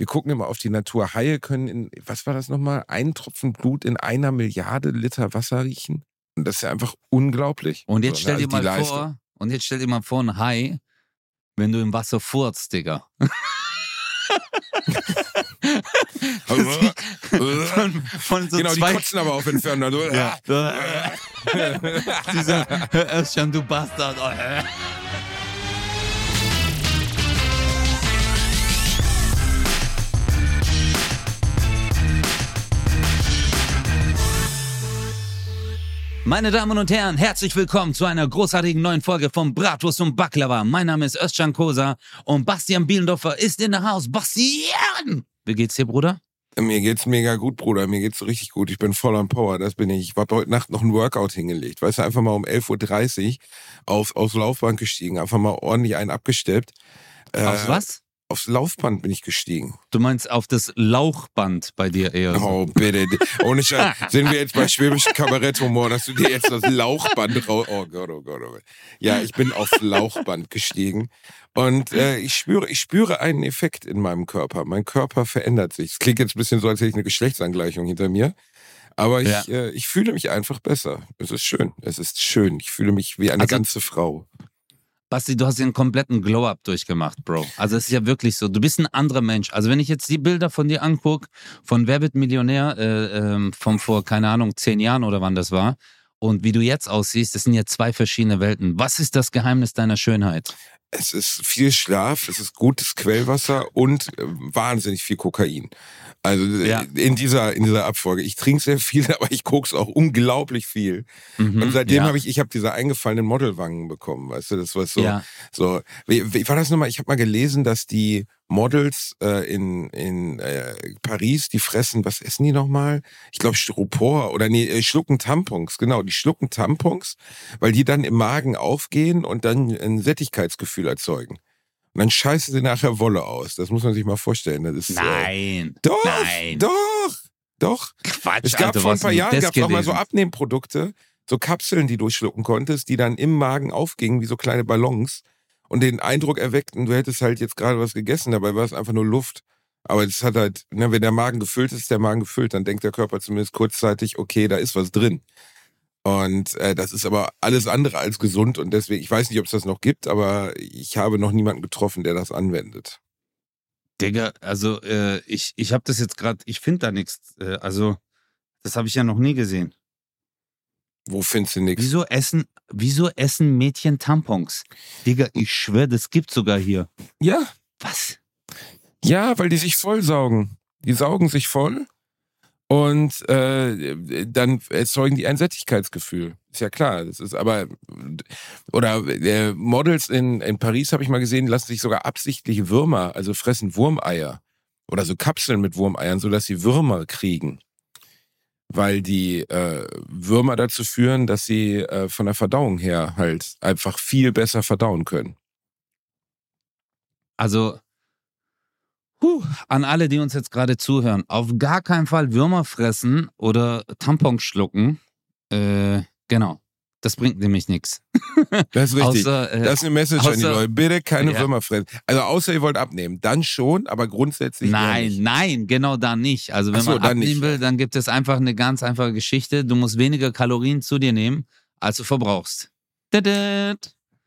wir gucken immer auf die Natur. Haie können in, was war das nochmal, einen Tropfen Blut in einer Milliarde Liter Wasser riechen. Und das ist ja einfach unglaublich. Und jetzt stell ne, dir also die mal Leistung. vor, und jetzt stell dir mal vor, ein Hai, wenn du im Wasser furzt, Digga. von, von so genau, die zwei kotzen aber auf Entfernung. Also, Ja. Dieser Özcan, du Bastard. Meine Damen und Herren, herzlich willkommen zu einer großartigen neuen Folge von Bratwurst und Baklava. Mein Name ist Özcan Kosa und Bastian Bielendorfer ist in der Haus. Bastian! Wie geht's dir, Bruder? Mir geht's mega gut, Bruder. Mir geht's richtig gut. Ich bin voll am Power. Das bin ich. Ich habe heute Nacht noch ein Workout hingelegt. Weißt du, einfach mal um 11.30 Uhr auf, aufs Laufband gestiegen. Einfach mal ordentlich einen abgesteppt. Äh, Aufs was? Aufs Laufband bin ich gestiegen. Du meinst auf das Lauchband bei dir eher. Oh, bitte. Ohne Scheiß. Sind wir jetzt bei schwäbischem Kabaretthumor, dass du dir jetzt das Lauchband raus... Oh Gott, oh Gott, oh Gott. Ja, ich bin aufs Lauchband gestiegen. Und äh, ich spüre, ich spüre einen Effekt in meinem Körper. Mein Körper verändert sich. Es klingt jetzt ein bisschen so, als hätte ich eine Geschlechtsangleichung hinter mir. Aber ich, Ja. äh, ich fühle mich einfach besser. Es ist schön. Es ist schön. Ich fühle mich wie eine Also- ganze Frau. Basti, du hast einen kompletten Glow-Up durchgemacht, Bro. Also es ist ja wirklich so. Du bist ein anderer Mensch. Also wenn ich jetzt die Bilder von dir angucke, von Wer wird Millionär, äh, ähm, von vor, keine Ahnung, zehn Jahren oder wann das war, und wie du jetzt aussiehst, das sind ja zwei verschiedene Welten. Was ist das Geheimnis deiner Schönheit? Es ist viel Schlaf, es ist gutes Quellwasser und äh, wahnsinnig viel Kokain. Also äh, Ja. in dieser in dieser Abfolge. Ich trinke sehr viel, aber ich kokse auch unglaublich viel. Mhm, Und seitdem ja. habe ich, ich habe diese eingefallenen Modelwangen bekommen, weißt du, das war so, Ja. so. Wie, wie war das nochmal? Ich habe mal gelesen, dass die Models äh, in in äh, Paris, die fressen, was essen die nochmal? Ich glaube Styropor oder nee, äh, schlucken Tampons, genau, die schlucken Tampons, weil die dann im Magen aufgehen und dann ein Sättigkeitsgefühl erzeugen. Und dann scheißen sie nachher Wolle aus. Das muss man sich mal vorstellen. Das ist, Äh, Nein. doch, Nein. doch, doch. Quatsch, Es gab Alter, vor ein paar Jahren gab's auch mal so? Abnehmprodukte, so Kapseln, die du schlucken konntest, die dann im Magen aufgingen wie so kleine Ballons und den Eindruck erweckten, du hättest halt jetzt gerade was gegessen, dabei war es einfach nur Luft. Aber es hat halt, ne, wenn der Magen gefüllt ist, ist der Magen gefüllt, dann denkt der Körper zumindest kurzzeitig, okay, da ist was drin. Und äh, das ist aber alles andere als gesund und deswegen, ich weiß nicht, ob es das noch gibt, aber ich habe noch niemanden getroffen, der das anwendet. Digga, also äh, ich, ich habe das jetzt gerade, ich finde da nichts. Äh, also, das habe ich ja noch nie gesehen. Wo findest du nichts? Wieso essen, wieso essen Mädchen Tampons? Digga, ich schwöre, das gibt's sogar hier. Ja, Was? Ja, weil die sich vollsaugen. Die saugen sich voll und äh, dann erzeugen die ein Sättigkeitsgefühl. Ist ja klar. Das ist aber oder äh, Models in, in Paris habe ich mal gesehen, lassen sich sogar absichtlich Würmer, also fressen Wurmeier oder so Kapseln mit Wurmeiern, sodass sie Würmer kriegen. Weil die äh, Würmer dazu führen, dass sie äh, von der Verdauung her halt einfach viel besser verdauen können. Also, huh, an alle, die uns jetzt gerade zuhören, auf gar keinen Fall Würmer fressen oder Tampons schlucken. Äh, genau. Das bringt nämlich nichts. Das ist richtig. Außer, äh, Das ist eine Message an die außer- Leute. Bitte keine Ja. Würmer fressen. Also außer ihr wollt abnehmen. Dann schon, aber grundsätzlich Nein, nein, genau da nicht. Also wenn so, man abnehmen nicht. will, dann gibt es einfach eine ganz einfache Geschichte. Du musst weniger Kalorien zu dir nehmen, als du verbrauchst.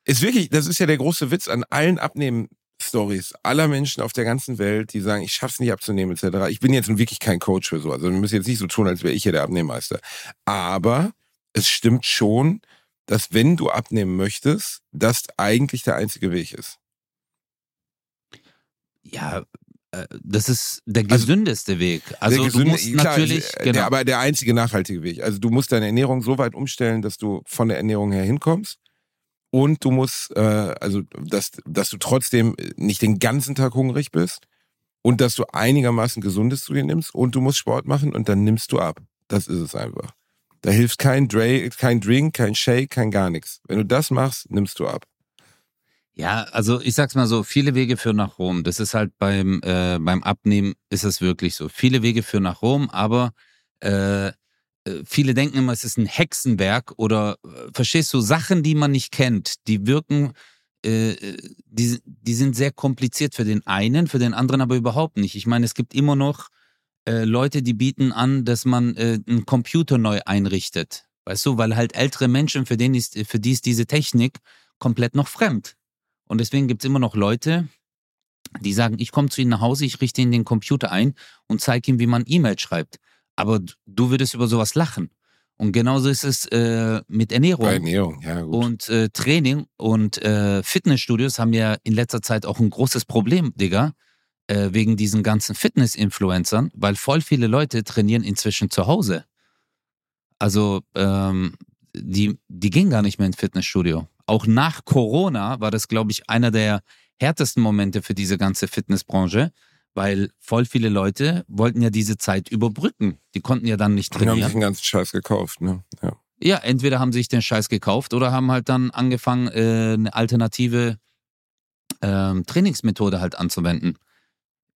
Ist wirklich, das ist ja der große Witz an allen Abnehmen-Stories aller Menschen auf der ganzen Welt, die sagen, ich schaff's nicht abzunehmen, etc. Ich bin jetzt nun wirklich kein Coach für so. Also wir müssen jetzt nicht so tun, als wäre ich hier der Abnehmmeister. Aber es stimmt schon, dass wenn du abnehmen möchtest, das eigentlich der einzige Weg ist. Ja, äh, das ist der Also, gesündeste Weg. Also der du gesunde- musst klar, natürlich, äh, genau. der, aber der einzige nachhaltige Weg. Also du musst deine Ernährung so weit umstellen, dass du von der Ernährung her hinkommst. Und du musst, äh, also dass, dass du trotzdem nicht den ganzen Tag hungrig bist und dass du einigermaßen Gesundes zu dir nimmst und du musst Sport machen und dann nimmst du ab. Das ist es einfach. Da hilft kein, Dre kein Drink, kein Shake, kein gar nichts. Wenn du das machst, nimmst du ab. Ja, also ich sag's mal so, viele Wege führen nach Rom. Das ist halt beim, äh, beim Abnehmen ist es wirklich so. Viele Wege führen nach Rom, aber äh, äh, viele denken immer, es ist ein Hexenwerk oder äh, verstehst du, Sachen, die man nicht kennt, die wirken äh, die, die sind sehr kompliziert für den einen, für den anderen aber überhaupt nicht. Ich meine, es gibt immer noch äh, Leute, die bieten an, dass man äh, einen Computer neu einrichtet. Weißt du, weil halt ältere Menschen, für, denen ist, für die ist diese Technik komplett noch fremd. Und deswegen gibt es immer noch Leute, die sagen, ich komme zu Ihnen nach Hause, ich richte Ihnen den Computer ein und zeige Ihnen, wie man E-Mail schreibt. Aber du würdest über sowas lachen. Und genauso ist es äh, mit Ernährung. Bei Ernährung, ja gut. Und äh, Training und äh, Fitnessstudios haben ja in letzter Zeit auch ein großes Problem, Digga, äh, wegen diesen ganzen Fitness-Influencern, weil voll viele Leute trainieren inzwischen zu Hause. Also ähm, die, die gehen gar nicht mehr ins Fitnessstudio. Auch nach Corona war das, glaube ich, einer der härtesten Momente für diese ganze Fitnessbranche, weil voll viele Leute wollten ja diese Zeit überbrücken. Die konnten ja dann nicht Die haben sich trainieren. den ganzen Scheiß gekauft, ne? Ja. Ja, entweder haben sie sich den Scheiß gekauft oder haben halt dann angefangen, äh, eine alternative ähm, Trainingsmethode halt anzuwenden.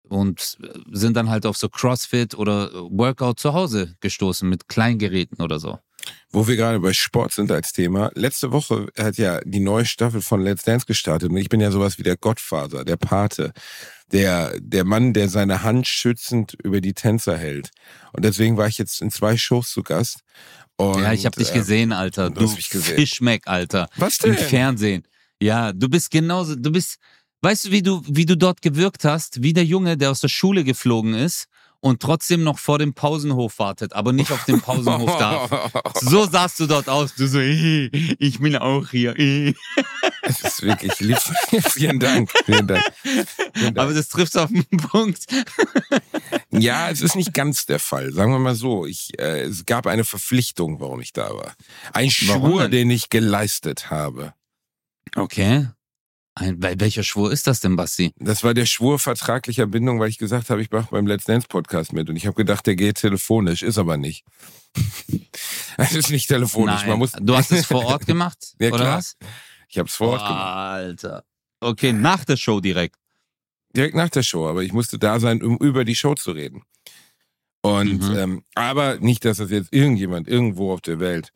Und sind dann halt auf so CrossFit oder Workout zu Hause gestoßen mit Kleingeräten oder so. Wo wir gerade bei Sport sind als Thema. Letzte Woche hat ja die neue Staffel von Let's Dance gestartet und ich bin ja sowas wie der Gottvater, der Pate, der, der Mann, der seine Hand schützend über die Tänzer hält. Und deswegen war ich jetzt in zwei Shows zu Gast. Und, ja, ich habe dich äh, gesehen, Alter. du Du hast mich gesehen. Fischmeck, Alter. Was Im denn? Fernsehen. Ja, du bist genauso, du bist, weißt du, wie du, wie du dort gewirkt hast, wie der Junge, der aus der Schule geflogen ist und trotzdem noch vor dem Pausenhof wartet, aber nicht auf dem Pausenhof darf. So sahst du dort aus. Du so, "Eh, ich bin auch hier. eh." Es ist wirklich lieb. vielen Dank. Vielen Dank. Vielen Dank. Aber das trifft auf den Punkt. Ja, es ist nicht ganz der Fall. Sagen wir mal so. Ich, äh, es gab eine Verpflichtung, warum ich da war. Ein Warum Schwur, denn? den ich geleistet habe. Okay. Ein, bei welcher Schwur ist das denn, Basti? Das war der Schwur vertraglicher Bindung, weil ich gesagt habe, ich mache beim Let's Dance Podcast mit. Und ich habe gedacht, der geht telefonisch, ist aber nicht. Es ist nicht telefonisch. Nein. Man muss, du hast es vor Ort gemacht? Ja, oder klar. was? ich habe es vor Ort gemacht. Alter. Okay, nach der Show direkt. Direkt nach der Show, aber ich musste da sein, um über die Show zu reden. Und Mhm. ähm, aber nicht, dass das jetzt irgendjemand irgendwo auf der Welt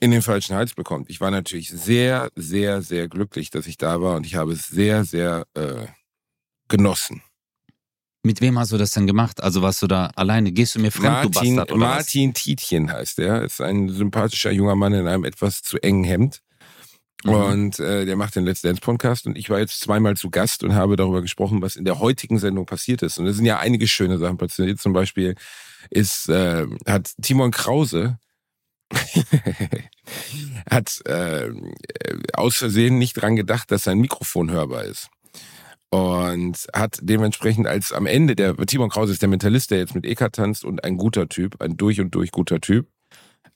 in den falschen Hals bekommt. Ich war natürlich sehr, sehr, sehr glücklich, dass ich da war und ich habe es sehr, sehr äh, genossen. Mit wem hast du das denn gemacht? Also warst du da alleine? Gehst du mir fremd, du Martin, Bastard, oder Martin Tietjen heißt er. Ist ein sympathischer junger Mann in einem etwas zu engen Hemd. was? Mhm. Und äh, der macht den Let's Dance Podcast und ich war jetzt zweimal zu Gast und habe darüber gesprochen, was in der heutigen Sendung passiert ist. Und es sind ja einige schöne Sachen passiert. Zum Beispiel ist, äh, hat Timon Krause hat äh, aus Versehen nicht dran gedacht, dass sein Mikrofon hörbar ist. Und hat dementsprechend als am Ende der, Timon Krause ist der Mentalist, der jetzt mit Eka tanzt und ein guter Typ, ein durch und durch guter Typ.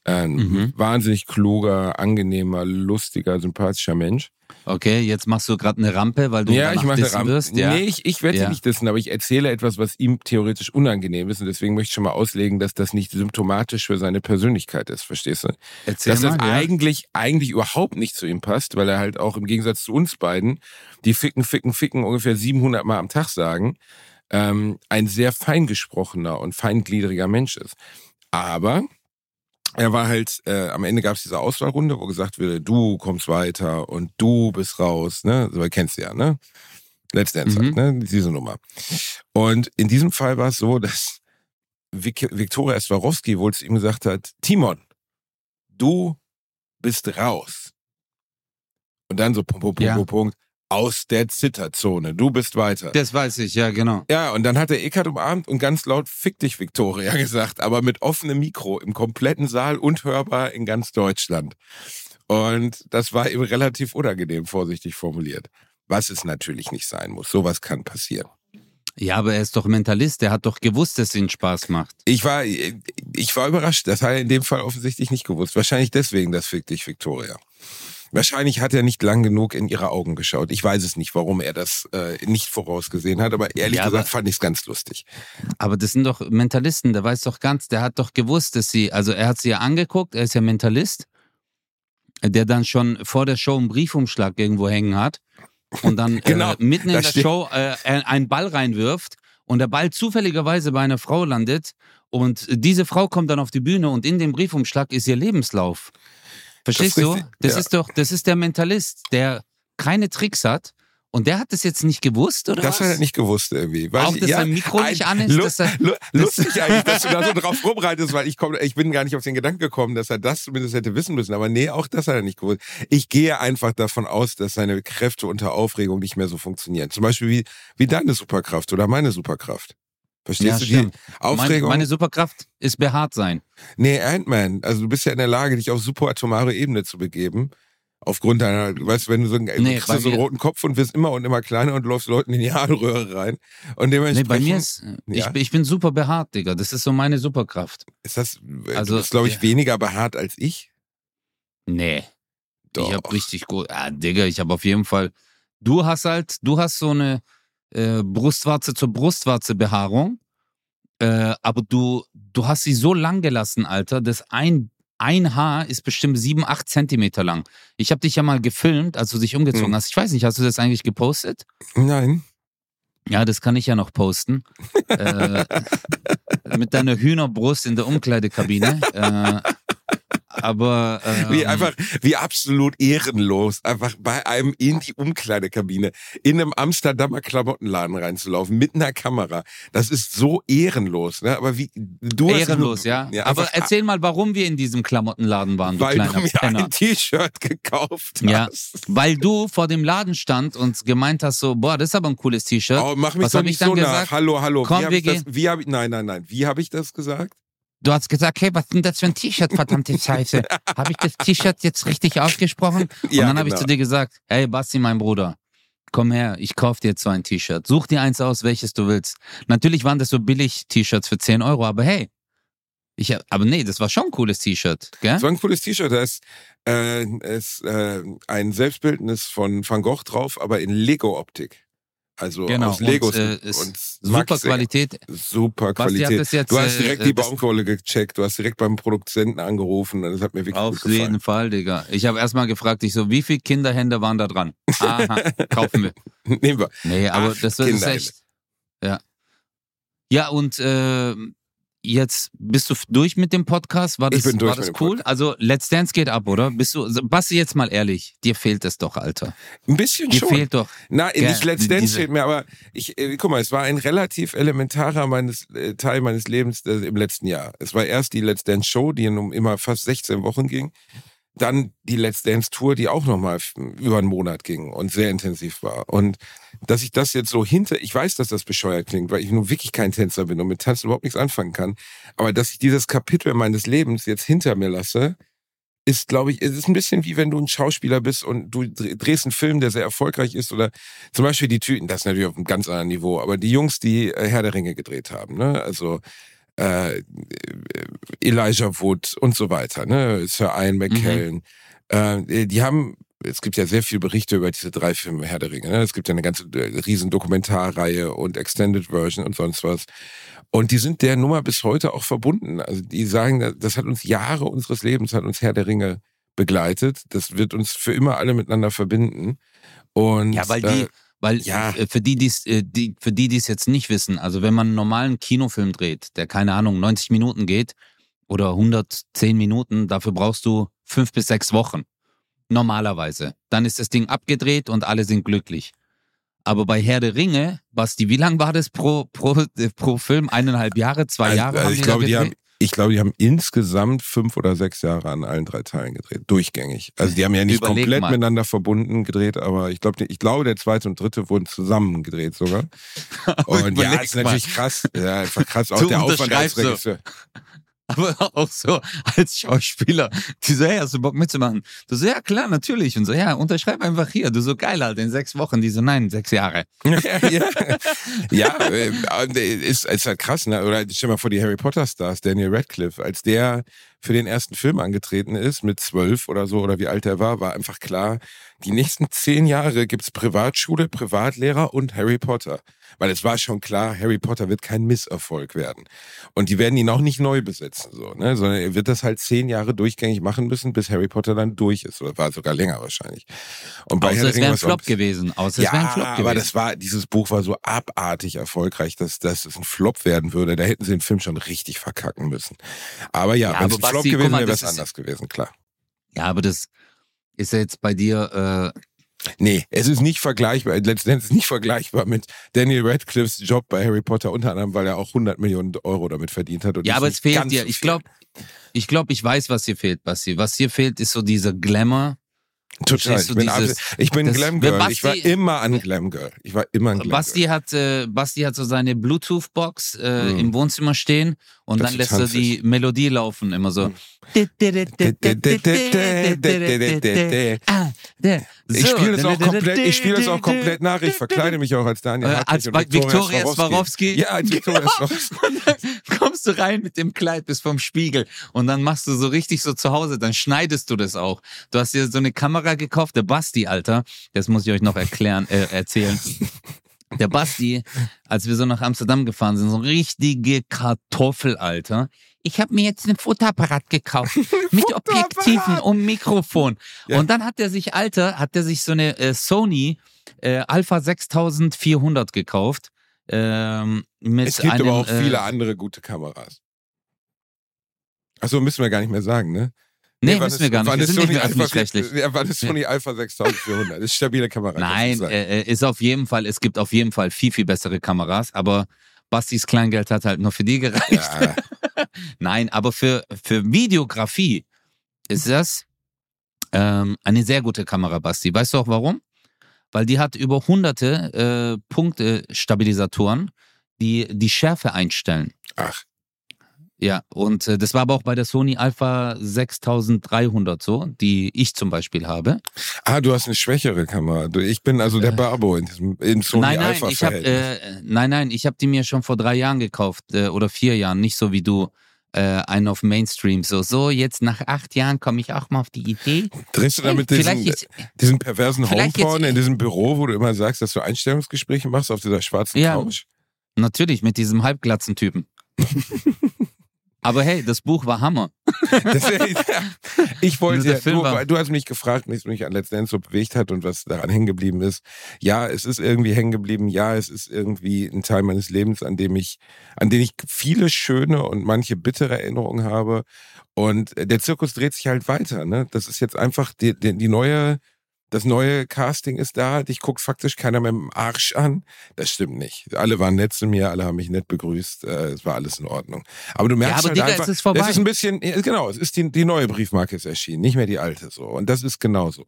Ein Mhm. wahnsinnig kluger, angenehmer, lustiger, sympathischer Mensch. Okay, jetzt machst du gerade eine Rampe, weil du ja, ich mache dissen Ram wirst. Ja. Nee, ich, ich werde Ja. nicht dissen, aber ich erzähle etwas, was ihm theoretisch unangenehm ist. Und deswegen möchte ich schon mal auslegen, dass das nicht symptomatisch für seine Persönlichkeit ist, verstehst du? Erzähl dass das mal. ja. eigentlich, eigentlich überhaupt nicht zu ihm passt, weil er halt auch im Gegensatz zu uns beiden, die ficken, ficken, ficken ungefähr 700 Mal am Tag sagen, ähm, ein sehr feingesprochener und feingliedriger Mensch ist. Aber er war halt, äh, am Ende gab es diese Auswahlrunde, wo gesagt wurde, du kommst weiter und du bist raus, ne? So kennst du ja, ne? Let's Dance Mhm. halt, ne? Diese Nummer. Und in diesem Fall war es so, dass Vik Viktoria Swarovski wohl zu ihm gesagt hat, Timon, du bist raus. Und dann so Punkt, Punkt, Punkt, Ja. Punkt, Punkt, aus der Zitterzone, du bist weiter. Das weiß ich, ja, genau. Ja, und dann hat der Eckart umarmt und ganz laut Fick dich, Victoria gesagt, aber mit offenem Mikro im kompletten Saal und hörbar in ganz Deutschland. Und das war ihm relativ unangenehm, vorsichtig formuliert. Was es natürlich nicht sein muss. Sowas kann passieren. Ja, aber er ist doch Mentalist, der hat doch gewusst, dass es ihm Spaß macht. Ich war, ich war überrascht. Das hat er in dem Fall offensichtlich nicht gewusst. Wahrscheinlich deswegen das Fick dich, Victoria. Wahrscheinlich hat er nicht lang genug in ihre Augen geschaut. Ich weiß es nicht, warum er das äh, nicht vorausgesehen hat, aber ehrlich Ja, aber- gesagt fand ich es ganz lustig. Aber das sind doch Mentalisten, der weiß doch ganz, der hat doch gewusst, dass sie, also er hat sie ja angeguckt, er ist ja Mentalist, der dann schon vor der Show einen Briefumschlag irgendwo hängen hat und dann Genau, äh, mitten in der steht- Show äh, einen Ball reinwirft und der Ball zufälligerweise bei einer Frau landet und diese Frau kommt dann auf die Bühne und in dem Briefumschlag ist ihr Lebenslauf. Verstehst Das du? richtig, Das ja. ist doch, das ist der Mentalist, der keine Tricks hat. Und der hat das jetzt nicht gewusst, oder Das was? hat er nicht gewusst irgendwie. Weil Auch, dass sein Mikro nicht an ist, dass er- lu lustig eigentlich, dass du da so drauf rumreitest, weil ich, komm, ich bin gar nicht auf den Gedanken gekommen, dass er das zumindest hätte wissen müssen. Aber nee, auch das hat er nicht gewusst. Ich gehe einfach davon aus, dass seine Kräfte unter Aufregung nicht mehr so funktionieren. Zum Beispiel wie, wie deine Superkraft oder meine Superkraft. Verstehst Ja, du stimmt. die Aufregung? Meine, meine Superkraft ist behaart sein. Nee, Ant-Man. Also du bist ja in der Lage, dich auf subatomare Ebene zu begeben. Aufgrund deiner, weißt du, wenn du so einen, Nee, du so einen roten Kopf und wirst immer und immer kleiner und läufst Leuten in die Harnröhre rein. Und Nee, dementsprechend bei mir ist, ich, Ja. ich bin super behaart, Digga. Das ist so meine Superkraft. ist das, Also, du bist, glaube ich, ja. weniger behaart als ich. Nee. Doch. Ich hab richtig gut. Ah, Digga, ich hab auf jeden Fall. Du hast halt, du hast so eine äh, Brustwarze zur Brustwarze Behaarung. Äh, aber du, du hast sie so lang gelassen, Alter, dass ein, ein Haar ist bestimmt sieben, acht Zentimeter lang. Ich habe dich ja mal gefilmt, als du dich umgezogen Hm. hast. Ich weiß nicht, hast du das eigentlich gepostet? Nein. Ja, das kann ich ja noch posten. äh, mit deiner Hühnerbrust in der Umkleidekabine. äh, aber ähm, Wie einfach, wie absolut ehrenlos, einfach bei einem in die Umkleidekabine, in einem Amsterdamer Klamottenladen reinzulaufen, mit einer Kamera. Das ist so ehrenlos, ne? Aber wie, du ehrenlos, nur- ja. aber einfach, erzähl mal, warum wir in diesem Klamottenladen waren, du weil du kleiner mir Penner. ein T-Shirt gekauft Ja. hast. Weil du vor dem Laden stand und gemeint hast, so, boah, das ist aber ein cooles T-Shirt. Oh, mach mich Was doch hab nicht ich dann so nach. gesagt? Hallo, hallo. Komm, wie hab wir das, gehen. wie hab ich, nein, nein, nein. Wie habe ich das gesagt? Du hast gesagt, hey, was ist denn das für ein T-Shirt, verdammte Scheiße? Habe ich das T-Shirt jetzt richtig ausgesprochen? Und Ja, dann habe ich genau. zu dir gesagt, hey, Basti, mein Bruder, komm her, ich kauf dir jetzt so ein T-Shirt. Such dir eins aus, welches du willst. Natürlich waren das so billig T-Shirts für 10 Euro, aber hey, ich, hab- aber nee, das war schon ein cooles T-Shirt, gell? Das war ein cooles T-Shirt. Da ist, äh, ist äh, ein Selbstbildnis von Van Gogh drauf, aber in Lego-Optik. Also Genau, aus Legos. und, äh, ist und Super. Qualität. Super hat Qualität. das jetzt, Du hast äh, direkt äh, die Baumkohle gecheckt, du hast direkt beim Produzenten angerufen das hat mir wirklich Auf gut jeden. Fall, Digga. Ich habe erstmal gefragt, ich so, wie viele Kinderhände waren da dran? Aha, kaufen wir. Nehmen wir. Nee, aber Ach, das, ist echt. Ja. Ja, und äh, jetzt bist du durch mit dem Podcast. War das, Ich bin durch war das cool? Also Let's Dance geht ab, oder? Bist du, also, Basti, jetzt mal ehrlich, dir fehlt es doch, Alter. Ein bisschen Dir schon. fehlt doch. Na, Gell, nicht Let's Dance fehlt mir, aber ich, äh, guck mal, es war ein relativ elementarer meines, äh, Teil meines Lebens äh, im letzten Jahr. Es war erst die Let's Dance Show, die um immer fast 16 Wochen ging. Dann die Let's Dance Tour, die auch nochmal über einen Monat ging und sehr intensiv war. Und dass ich das jetzt so hinter, ich weiß, dass das bescheuert klingt, weil ich nun wirklich kein Tänzer bin und mit Tanzen überhaupt nichts anfangen kann. Aber dass ich dieses Kapitel meines Lebens jetzt hinter mir lasse, ist, glaube ich, es ist ein bisschen wie wenn du ein Schauspieler bist und du dr- drehst einen Film, der sehr erfolgreich ist oder zum Beispiel die Typen, das ist natürlich auf einem ganz anderen Niveau, aber die Jungs, die äh, Herr der Ringe gedreht haben, ne, also äh, Elijah Wood und so weiter, ne, Sir Ian McKellen, äh, die haben es gibt ja sehr viele Berichte über diese drei Filme Herr der Ringe. Ne? Es gibt ja eine ganze äh, riesen Dokumentarreihe und Extended Version und sonst was. Und die sind der Nummer bis heute auch verbunden. Also die sagen, das hat uns Jahre unseres Lebens, hat uns Herr der Ringe begleitet. Das wird uns für immer alle miteinander verbinden. Und Ja, weil die, äh, weil ja. äh, für die, die's, äh, die, für die, die es jetzt nicht wissen, also wenn man einen normalen Kinofilm dreht, der keine Ahnung 90 Minuten geht oder 110 Minuten, dafür brauchst du fünf bis sechs Wochen. Normalerweise. Dann ist das Ding abgedreht und alle sind glücklich. Aber bei Herr der Ringe, Basti, wie lang war das pro, pro, äh, pro Film? Eineinhalb Jahre, zwei also, Jahre? also ich glaube, die haben? Ich glaube, die haben insgesamt fünf oder sechs Jahre an allen drei Teilen gedreht, durchgängig. Also die haben ja nicht Überleg komplett mal. miteinander verbunden gedreht, aber ich glaube, ich glaube, der zweite und dritte wurden zusammen gedreht sogar. Und ja, ist mal. natürlich krass. Ja, einfach krass. Auch Du der Aufwand als unterschreibst so. Aber auch so als Schauspieler. Die so, hey, hast du Bock mitzumachen? Du so, ja klar, natürlich. Und so, ja, unterschreib einfach hier. Du so, geil, Alter, in sechs Wochen. Die so, nein, sechs Jahre. ja, ja. ja äh, ist, ist halt krass, ne? Oder stell mal vor, die Harry Potter Stars, Daniel Radcliffe, als der für den ersten Film angetreten ist, mit zwölf oder so, oder wie alt er war, war einfach klar, die nächsten zehn Jahre gibt's Privatschule, Privatlehrer und Harry Potter. Weil es war schon klar, Harry Potter wird kein Misserfolg werden. Und die werden ihn auch nicht neu besetzen, so, ne? Sondern er wird das halt zehn Jahre durchgängig machen müssen, bis Harry Potter dann durch ist. Oder war sogar länger wahrscheinlich. Und bei Außer es wäre ein Flop gewesen. Außer es ja, wäre ein Flop gewesen. aber das war, dieses Buch war so abartig erfolgreich, dass, dass es ein Flop werden würde. Da hätten sie den Film schon richtig verkacken müssen. Aber ja, Ja, wenn es ein Flop guck gewesen mal, wäre, es ist- anders gewesen, klar. ja, aber das ist ja jetzt bei dir, äh, Nee, es ist nicht vergleichbar, letztendlich nicht vergleichbar mit Daniel Radcliffes Job bei Harry Potter, unter anderem, weil er auch 100 Millionen Euro damit verdient hat. ja, aber es fehlt dir. Ich glaube, ich glaube, ich weiß, was hier fehlt, Basti. Was hier fehlt, ist so dieser Glamour, Total. Ich bin, dieses, ich bin Glam Girl. Basti, ich war immer an Glam Girl. Ich war immer ein Glam Basti Girl. hat, äh, Basti hat so seine Bluetooth-Box äh, mm. im Wohnzimmer stehen und das dann lässt er die Melodie laufen, immer so. Ich spiele das auch komplett, ich spiele das auch komplett nach. Ich verkleide mich auch als Daniel Hartwig Als Viktoria Swarovski. Ja, als Viktoria Swarovski. kommst du rein mit dem Kleid bis vom Spiegel und dann machst du so richtig so zu Hause, dann schneidest du das auch. Du hast dir so eine Kamera gekauft, der Basti, Alter. Das muss ich euch noch erklären, äh, erzählen. Der Basti, als wir so nach Amsterdam gefahren sind, so ein richtige Kartoffel, Alter. Ich habe mir jetzt einen Fotoapparat gekauft mit Objektiven und Mikrofon. Ja. Und dann hat er sich, Alter, hat er sich so eine äh, Sony äh, Alpha 6400 gekauft. Ähm, es gibt einem, aber auch äh, viele andere gute Kameras. Achso, müssen wir gar nicht mehr sagen, ne? Nee, nee müssen wir gar nicht. Wir sind nicht öffentlich-rechtlich. Ja, war das Sony. Alpha 6400? Das ist stabile Kamera. Nein, äh, ist auf jeden Fall, es gibt auf jeden Fall viel, viel bessere Kameras, aber Bastis Kleingeld hat halt nur für die gereicht. Ja. Nein, aber für, für Videografie ist das ähm, eine sehr gute Kamera, Basti. Weißt du auch warum? Weil die hat über hunderte äh, Punktestabilisatoren, die die Schärfe einstellen. Ach. Ja, und äh, das war aber auch bei der Sony Alpha 6300 so, die ich zum Beispiel habe. Ah, du hast eine schwächere Kamera. Ich bin also der äh. Barbo in diesem in Sony nein, nein, Alpha ich hab, äh, Nein, nein, ich habe die mir schon vor drei Jahren gekauft äh, oder vier Jahren, nicht so wie du äh, einen auf Mainstream. So, so jetzt nach acht Jahren komme ich auch mal auf die Idee. Drehst du damit diesen, jetzt, diesen perversen Homeporn in diesem Büro, wo du immer sagst, dass du Einstellungsgespräche machst auf dieser schwarzen ja, Couch? Natürlich, mit diesem halbglatzen Typen. Aber hey, das Buch war Hammer. Das, ich wollte, ja, du, du, hast mich gefragt, was mich an letzten Endes so bewegt hat und was daran hängen geblieben ist. Ja, es ist irgendwie hängen geblieben. Ja, es ist irgendwie ein Teil meines Lebens, an dem ich, an dem ich viele schöne und manche bittere Erinnerungen habe. Und der Zirkus dreht sich halt weiter. Ne? Das ist jetzt einfach die, die, die neue das neue Casting ist da, dich guckt faktisch keiner mehr im Arsch an. Das stimmt nicht. Alle waren nett zu mir, alle haben mich nett begrüßt, äh, es war alles in Ordnung. Aber du merkst ja, aber halt Digga, einfach, es ist vorbei. das ist ein bisschen, genau, es ist die, die neue Briefmarke ist erschienen, nicht mehr die alte so. Und das ist genauso.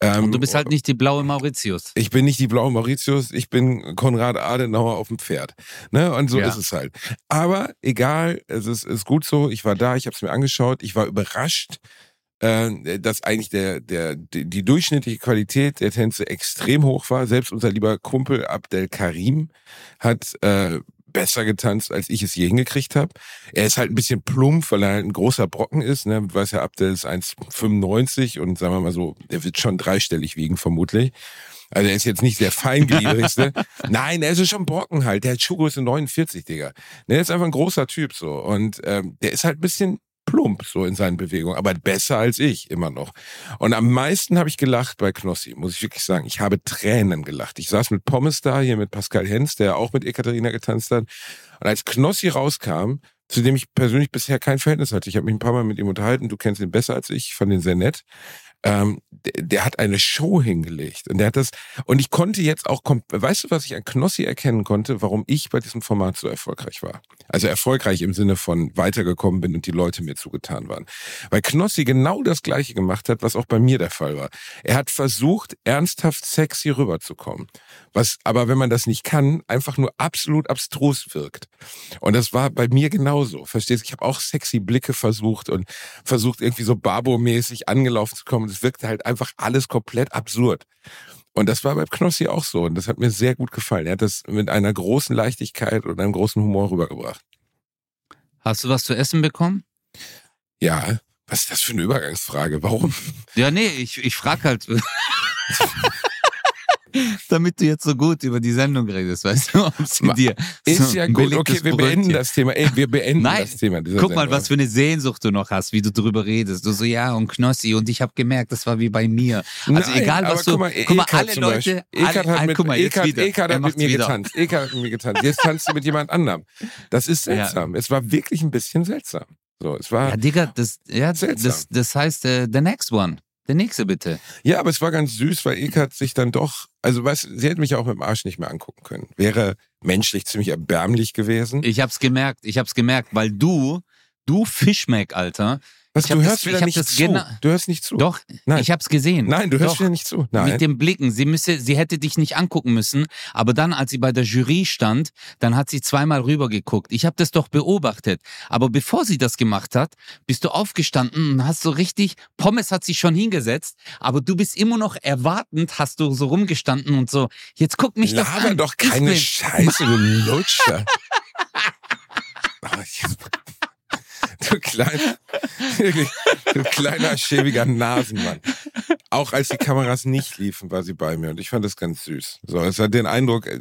Ähm, Und du bist halt nicht die blaue Mauritius. Ich bin nicht die blaue Mauritius, ich bin Konrad Adenauer auf dem Pferd. Ne? Und so ja. ist es halt. Aber egal, es ist, ist gut so. Ich war da, ich habe es mir angeschaut, ich war überrascht dass eigentlich der, der, die durchschnittliche Qualität der Tänze extrem hoch war. Selbst unser lieber Kumpel Abdel Karim hat äh, besser getanzt, als ich es je hingekriegt habe. Er ist halt ein bisschen plump, weil er halt ein großer Brocken ist. Ne? Du weißt ja, Abdel ist 1,95 und sagen wir mal so, er wird schon dreistellig wiegen, vermutlich. Also er ist jetzt nicht der feingliedrigste. Nein, er ist schon Brocken halt. Der hat Schuhgröße 49, Digga. Ne, der ist einfach ein großer Typ so. Und ähm, der ist halt ein bisschen plump so in seinen Bewegungen, aber besser als ich immer noch. Und am meisten habe ich gelacht bei Knossi, muss ich wirklich sagen. Ich habe Tränen gelacht. Ich saß mit Pommes da, hier mit Pascal Hens, der auch mit Ekaterina getanzt hat. Und als Knossi rauskam, zu dem ich persönlich bisher kein Verhältnis hatte, ich habe mich ein paar Mal mit ihm unterhalten, du kennst ihn besser als ich, ich fand ihn sehr nett ähm, der, der, hat eine Show hingelegt und der hat das und ich konnte jetzt auch weißt du was ich an Knossi erkennen konnte warum ich bei diesem Format so erfolgreich war? Also erfolgreich im Sinne von weitergekommen bin und die Leute mir zugetan waren. Weil Knossi genau das gleiche gemacht hat was auch bei mir der Fall war. Er hat versucht ernsthaft sexy rüberzukommen. Was aber wenn man das nicht kann einfach nur absolut abstrus wirkt. Und das war bei mir genauso verstehst ich habe auch sexy Blicke versucht und versucht irgendwie so Barbo-mäßig angelaufen zu kommen es wirkte halt einfach alles komplett absurd. Und das war bei Knossi auch so. Und das hat mir sehr gut gefallen. Er hat das mit einer großen Leichtigkeit und einem großen Humor rübergebracht. Hast du was zu essen bekommen? Ja. Was ist das für eine Übergangsfrage? Warum? Ja, nee, ich, ich frage halt. Damit du jetzt so gut über die Sendung redest, weißt du, ob sie dir ist so ja gut. Okay, wir beenden das Thema. Ey, wir beenden Nein, das Thema. Guck Sendung. mal, was für eine Sehnsucht du noch hast, wie du drüber redest. Du so ja und Knossi und ich habe gemerkt, das war wie bei mir. Also Nein, egal was du. Guck mal, guck mal alle Leute. Ekat hat mit, mal, Ekat, wieder. Ekat hat mit mir wieder. getanzt. Ekat hat mit mir getanzt. Jetzt tanzt du mit jemand anderem. Das ist seltsam. Ja. Es war wirklich ein bisschen seltsam. So, es war. Ja, Digga, das, ja, das, das heißt uh, the next one. Der nächste bitte. Ja, aber es war ganz süß, weil Eka hat sich dann doch, also weißt, sie hätte mich auch mit dem Arsch nicht mehr angucken können. Wäre menschlich ziemlich erbärmlich gewesen. Ich hab's gemerkt, ich hab's gemerkt, weil du, du Fischmeck, Alter, Was, du hörst das- wieder nicht zu. Du hörst nicht zu. doch, Nein. ich hab's gesehen. Nein, du hörst Doch. wieder nicht zu. Nein. Mit den Blicken. Sie müsse, sie hätte dich nicht angucken müssen, aber dann, als sie bei der Jury stand, dann hat sie zweimal rübergeguckt. Ich habe das doch beobachtet. Aber bevor sie das gemacht hat, bist du aufgestanden und hast so richtig, Pommes hat sich schon hingesetzt, aber du bist immer noch erwartend, hast du so rumgestanden und so, jetzt guck mich doch Laber an. doch keine Scheiße, du Lutscher. Du kleiner, wirklich, du kleiner, schäbiger Nasenmann. Auch als die Kameras nicht liefen, war sie bei mir und ich fand das ganz süß. So, es hat den Eindruck, äh,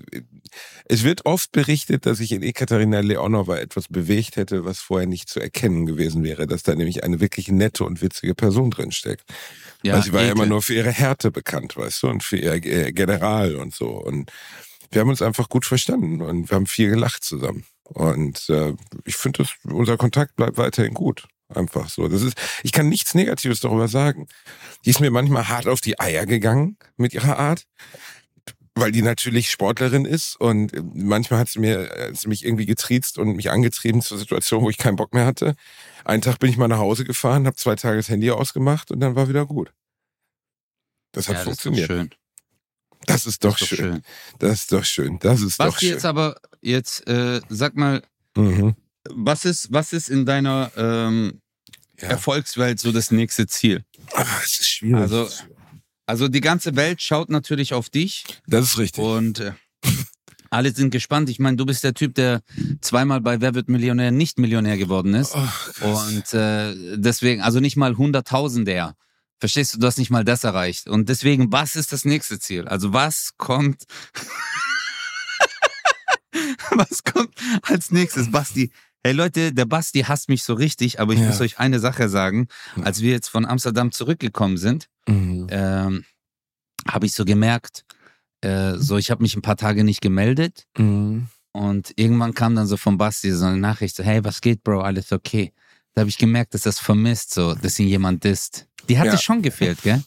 es wird oft berichtet, dass ich in Ekaterina Leonova etwas bewegt hätte, was vorher nicht zu erkennen gewesen wäre, dass da nämlich eine wirklich nette und witzige Person drin steckt. Weil sie war ja immer nur für ihre Härte bekannt, weißt du, und für ihr General und so. Und wir haben uns einfach gut verstanden und wir haben viel gelacht zusammen. Und äh, ich finde, dass unser Kontakt bleibt weiterhin gut. Einfach so. Das ist, ich kann nichts Negatives darüber sagen. Die ist mir manchmal hart auf die Eier gegangen mit ihrer Art, weil die natürlich Sportlerin ist und äh, manchmal hat sie mir hat sie mich irgendwie getriezt und mich angetrieben zur Situation, wo ich keinen Bock mehr hatte. Einen Tag bin ich mal nach Hause gefahren, habe zwei Tage das Handy ausgemacht und dann war wieder gut. Das hat ja, das ist schön. Das ist doch, Das ist doch schön. schön. Das ist doch schön. Das ist Was doch schön. jetzt aber, jetzt, äh, sag mal, Mhm. was ist, was ist in deiner ähm, Ja. Erfolgswelt so das nächste Ziel? Ach, es ist schwierig. Also- Also die ganze Welt schaut natürlich auf dich das ist richtig. und äh, alle sind gespannt. Ich meine, du bist der Typ, der zweimal bei Wer wird Millionär nicht Millionär geworden ist. Krass. Und äh, deswegen, also nicht mal Hunderttausender. Verstehst du, du hast nicht mal das erreicht. Und deswegen, was ist das nächste Ziel? Also was kommt, was kommt als nächstes? Basti, hey Leute, der Basti hasst mich so richtig, aber ich Ja. muss euch eine Sache sagen. Als wir jetzt von Amsterdam zurückgekommen sind, Mhm. ähm, habe ich so gemerkt, äh, so ich habe mich ein paar Tage nicht gemeldet Mhm. und irgendwann kam dann so von Basti so eine Nachricht, so, hey, was geht, Bro, alles okay. Da habe ich gemerkt, dass das vermisst, so, dass ihn jemand disst. Die hat Ja. es schon gefehlt, gell?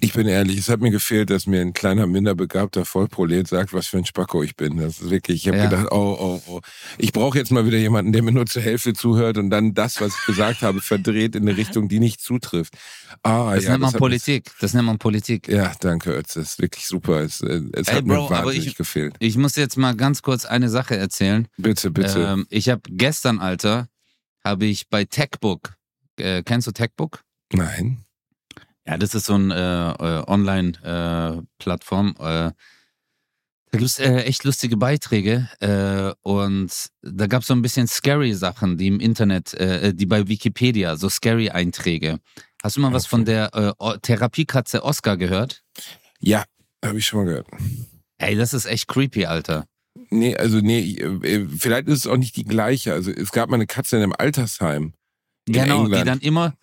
Ich bin ehrlich, es hat mir gefehlt, dass mir ein kleiner, minderbegabter Vollprolet sagt, was für ein Spacko ich bin. Das ist wirklich, ich habe Ja. gedacht, oh, oh, oh. Ich brauche jetzt mal wieder jemanden, der mir nur zur Hälfte zuhört und dann das, was ich gesagt habe, verdreht in eine Richtung, die nicht zutrifft. Ah, Das ja, nennt man hat Politik. Das nennt man Politik. Ja, danke, Ötz. Das ist wirklich super. Es, äh, es Ey, hat Bro, mir wahnsinnig ich- gefehlt. Ich muss jetzt mal ganz kurz eine Sache erzählen. Bitte, bitte. Ähm, ich habe gestern, Alter, habe ich bei Techbook, äh, kennst du Techbook? Nein. Ja, das ist so eine äh, Online-Plattform. Äh, da gibt es äh, echt lustige Beiträge äh, und da gab es so ein bisschen scary Sachen, die im Internet, äh, die bei Wikipedia, so scary Einträge. Hast du mal was Okay. von der äh, Therapiekatze Oscar gehört? Ja, habe ich schon mal gehört. Ey, das ist echt creepy, Alter. Nee, also nee, äh, vielleicht ist es auch nicht die gleiche. Also es gab mal eine Katze in einem Altersheim. Genau, die dann immer,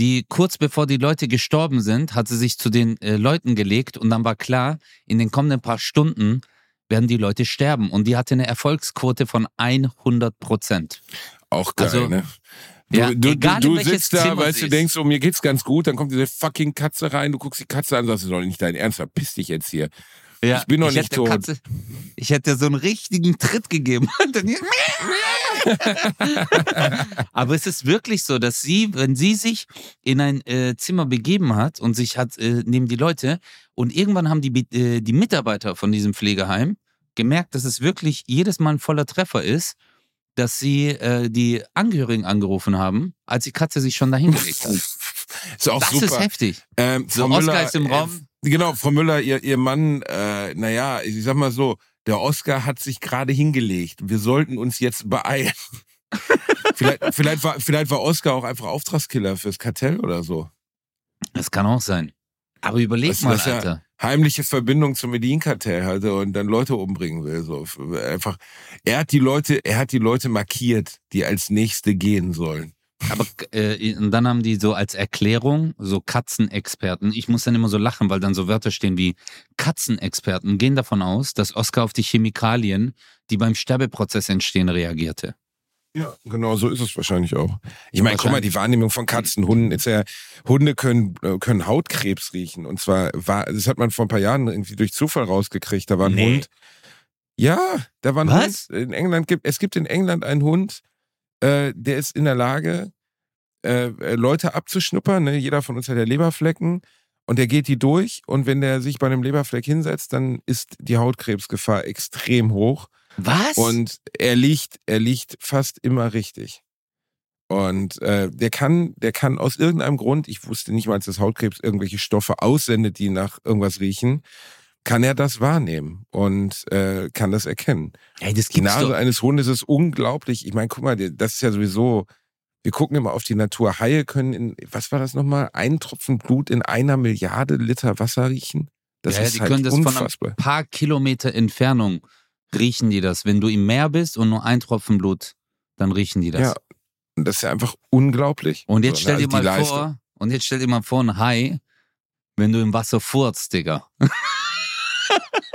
die kurz bevor die Leute gestorben sind, hat sie sich zu den äh, Leuten gelegt und dann war klar, in den kommenden paar Stunden werden die Leute sterben. Und die hatte eine Erfolgsquote von 100 Prozent. Auch geil, Also, ne? Du, ja, du, egal du, du sitzt da, Zimmer weißt du, denkst so, mir geht's ganz gut, dann kommt diese fucking Katze rein, du guckst die Katze an, sagst, das ist doch nicht dein Ernst, verpiss dich jetzt hier. Ja, Ich bin noch nicht hätte der tot. Katze, ich hätte so einen richtigen Tritt gegeben. Und dann hier- Aber es ist wirklich so, dass sie, wenn sie sich in ein äh, Zimmer begeben hat und sich hat äh, neben die Leute und irgendwann haben die, äh, die Mitarbeiter von diesem Pflegeheim gemerkt, dass es wirklich jedes Mal ein voller Treffer ist, dass sie äh, die Angehörigen angerufen haben, als die Katze sich schon dahin gelegt hat. Ist auch Das super. ist heftig. Ähm, So, Frau Müller, ist im äh, Raum. Genau, Frau Müller, ihr, ihr Mann, äh, naja, ich sag mal so, der Oscar hat sich gerade hingelegt. Wir sollten uns jetzt beeilen. vielleicht, vielleicht, war, vielleicht war Oscar auch einfach Auftragskiller fürs Kartell oder so. Das kann auch sein. Aber überleg Das- mal, das ja- Alter. heimliche Verbindung zum Medin-Kartell hatte und dann Leute umbringen will. So einfach. Er hat die Leute, er hat die Leute markiert, die als nächste gehen sollen. Aber äh, und dann haben die so als Erklärung so Katzenexperten. Ich muss dann immer so lachen, weil dann so Wörter stehen wie Katzenexperten gehen davon aus, dass Oscar auf die Chemikalien, die beim Sterbeprozess entstehen, reagierte. Ja, genau so ist es wahrscheinlich auch. Ich meine, guck mal, die Wahrnehmung von Katzen, Hunden ist ja, Hunde können, äh, können Hautkrebs riechen. Und zwar war, das hat man vor ein paar Jahren irgendwie durch Zufall rausgekriegt. Da war ein Nee. Hund. Ja, da war ein Was? Hund. In England gibt, es gibt in England einen Hund, äh, der ist in der Lage, äh, äh, Leute abzuschnuppern. Ne? Jeder von uns hat ja Leberflecken. Und der geht die durch. Und wenn der sich bei einem Leberfleck hinsetzt, dann ist die Hautkrebsgefahr extrem hoch. Was? Und er liegt, er liegt fast immer richtig. Und äh, der kann, der kann aus irgendeinem Grund, ich wusste nicht mal, dass Hautkrebs irgendwelche Stoffe aussendet, die nach irgendwas riechen, kann er das wahrnehmen und äh, kann das erkennen. Ey, das Die Nase doch. eines Hundes ist unglaublich. Ich meine, guck mal, das ist ja sowieso. Wir gucken immer auf die Natur. Haie können in, was war das nochmal? Ein Tropfen Blut in einer Milliarde Liter Wasser riechen. Das ja, ist die halt können das von unfassbar. ein paar Kilometer Entfernung riechen die das. Wenn du im Meer bist und nur ein Tropfen Blut, dann riechen die das. Ja, Und das ist ja einfach unglaublich. Und jetzt So, stell ne, dir also die mal Leistung. vor, und jetzt stell dir mal vor, ein Hai, wenn du im Wasser furzt, Digga.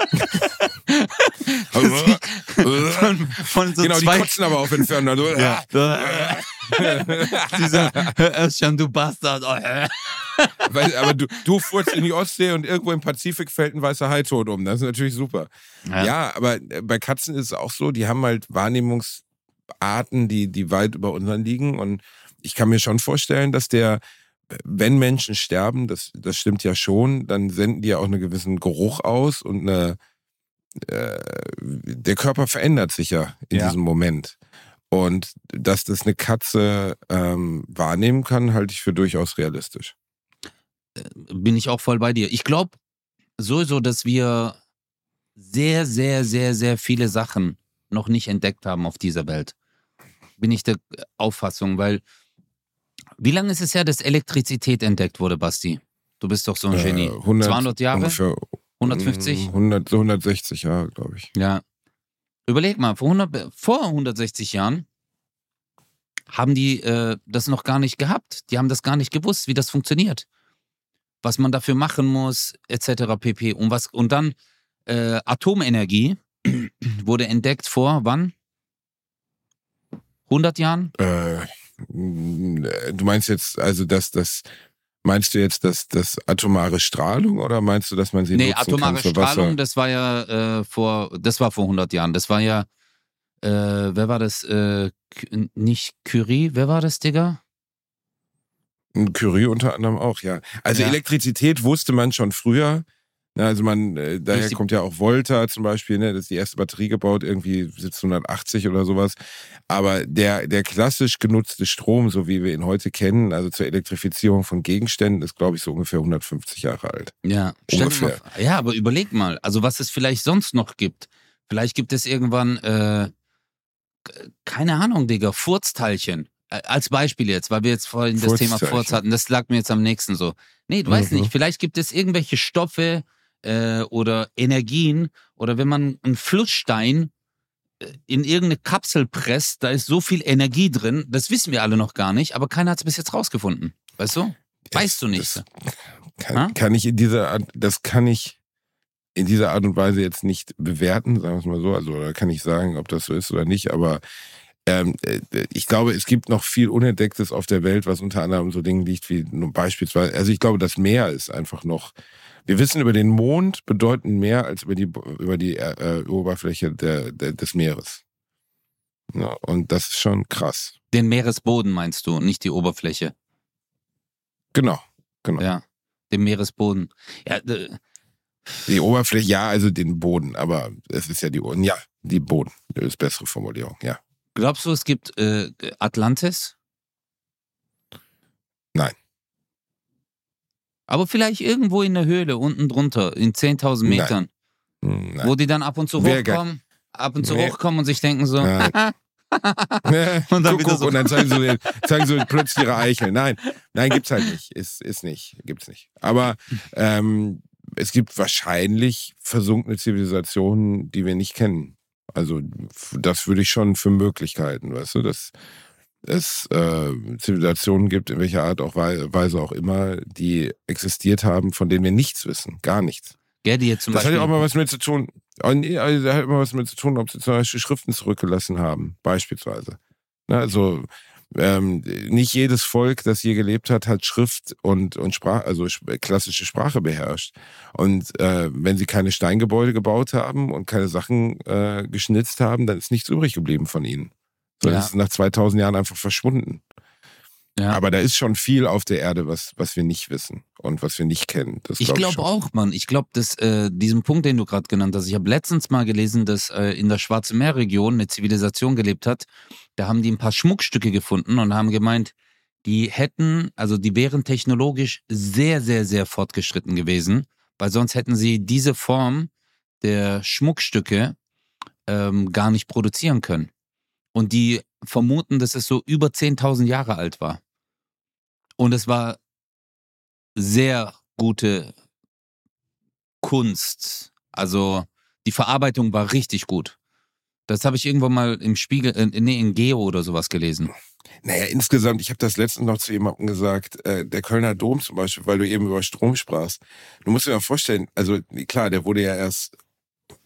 von, von so genau, die zwei. kotzen aber auf Entfernung. Also, Ja. Dieser, Özcan, du Bastard. Weil, aber du, du furzt in die Ostsee und irgendwo im Pazifik fällt ein weißer Hai tot um. Das ist natürlich super. Ja. aber äh, bei Katzen ist es auch so, die haben halt Wahrnehmungsarten, die, die weit über unseren liegen. Und ich kann mir schon vorstellen, dass der, wenn Menschen sterben, das, das stimmt ja schon, dann senden die ja auch einen gewissen Geruch aus und eine, äh, der Körper verändert sich ja in Ja. diesem Moment. Und dass das eine Katze ähm, wahrnehmen kann, halte ich für durchaus realistisch. bin ich auch voll bei dir. Ich glaube sowieso, dass wir sehr, sehr, sehr, sehr viele Sachen noch nicht entdeckt haben auf dieser Welt. Bin ich der Auffassung, weil wie lange ist es her, dass Elektrizität entdeckt wurde, Basti? Du bist doch so ein Genie. Äh, 100, 200 Jahre? Ungefähr, 150? 100, so 160 Jahre, glaube ich. Ja. Überleg mal, vor, 100, vor 160 Jahren haben die äh, das noch gar nicht gehabt. Die haben das gar nicht gewusst, wie das funktioniert. Was man dafür machen muss, etc. pp. Und, was, und dann äh, Atomenergie wurde entdeckt vor wann? 100 Jahren? Äh, du meinst jetzt, also dass das, meinst du jetzt, dass das atomare Strahlung oder meinst du, dass man sie nee, nutzen atomare kann für Wasser? Strahlung, das war ja äh, vor, das war vor 100 Jahren. Das war ja, äh, wer war das? Äh, nicht Curie, wer war das, Digga? Und Curie unter anderem auch, ja. Also Ja. Elektrizität wusste man schon früher. Na, Also man, äh, daher kommt ja auch Volta zum Beispiel, ne, das ist die erste Batterie gebaut, irgendwie 1780 oder sowas. Aber der, der klassisch genutzte Strom, so wie wir ihn heute kennen, also zur Elektrifizierung von Gegenständen, ist, glaube ich, so ungefähr 150 Jahre alt. Ja, Ungefähr. Mal, ja, aber überleg mal, also was es vielleicht sonst noch gibt. Vielleicht gibt es irgendwann, äh, keine Ahnung, Digga, Furzteilchen. Äh, Als Beispiel jetzt, weil wir jetzt vorhin das Thema. Furz hatten, das lag mir jetzt am nächsten so. Nee, du weißt Mhm. nicht, vielleicht gibt es irgendwelche Stoffe äh, oder Energien oder wenn man einen Flussstein äh, in irgendeine Kapsel presst, da ist so viel Energie drin, das wissen wir alle noch gar nicht, aber keiner hat es bis jetzt rausgefunden. Weißt du? Weißt du nicht. Kann, kann ich in dieser Art, das kann ich in dieser Art und Weise jetzt nicht bewerten, sagen wir es mal so. Also da kann ich sagen, ob das so ist oder nicht, aber ähm, äh, ich glaube, es gibt noch viel Unentdecktes auf der Welt, was unter anderem so Dingen liegt wie nur beispielsweise, also ich glaube, das Meer ist einfach noch, wir wissen über den Mond bedeutend mehr als über die, über die äh, Oberfläche der, der, des Meeres. Ja, und das ist schon krass. Den Meeresboden meinst du, nicht die Oberfläche. Genau, genau. Ja, den Meeresboden. Ja, äh, Die Oberfläche, ja, also den Boden, aber es ist ja die ja, die Boden, das ist bessere Formulierung, ja. Glaubst du, es gibt äh, Atlantis? Nein. Aber vielleicht irgendwo in der Höhle, unten drunter, in 10.000 Nein. Metern, Hm, Nein. wo die dann ab und zu geil. hochkommen, ab und zu Nee. hochkommen und sich denken so, Nein. Und dann guck, guck, so- und dann zeigen sie, zeigen sie plötzlich ihre Eichel. Nein, nein, gibt's halt nicht. Ist, ist nicht, gibt's nicht. Aber ähm, es gibt wahrscheinlich versunkene Zivilisationen, die wir nicht kennen. Also das würde ich schon für Möglichkeiten, weißt du, dass es äh, Zivilisationen gibt, in welcher Art auch Wei- Weise auch immer, die existiert haben, von denen wir nichts wissen, gar nichts. Die jetzt zum das Beispiel. hat ja auch mal was mit zu tun. Oh, nee, also, das hat immer was mit zu tun, ob sie zum Beispiel Schriften zurückgelassen haben, beispielsweise. Ne, Also ähm, nicht jedes Volk, das je gelebt hat, hat Schrift und, und Sprach, also klassische Sprache beherrscht. Und äh, wenn sie keine Steingebäude gebaut haben und keine Sachen äh, geschnitzt haben, dann ist nichts übrig geblieben von ihnen. So, Ja. Das ist nach 2000 Jahren einfach verschwunden. Ja. Aber da ist schon viel auf der Erde, was, was wir nicht wissen und was wir nicht kennen. Das Ich glaub glaube auch, Mann. Ich glaube, dass äh, diesen Punkt, den du gerade genannt hast, ich habe letztens mal gelesen, dass äh, in der Schwarzen Meerregion eine Zivilisation gelebt hat. Da haben die ein paar Schmuckstücke gefunden und haben gemeint, die hätten, also die wären technologisch sehr, sehr, sehr fortgeschritten gewesen, weil sonst hätten sie diese Form der Schmuckstücke ähm, gar nicht produzieren können. Und die vermuten, dass es so über 10.000 Jahre alt war. Und es war sehr gute Kunst. Also die Verarbeitung war richtig gut. Das habe ich irgendwann mal im Spiegel, äh, nee, in Geo oder sowas gelesen. Naja, insgesamt, ich habe das letztens noch zu jemandem gesagt, äh, der Kölner Dom zum Beispiel, weil du eben über Strom sprachst. Du musst dir mal vorstellen, also klar, der wurde ja erst,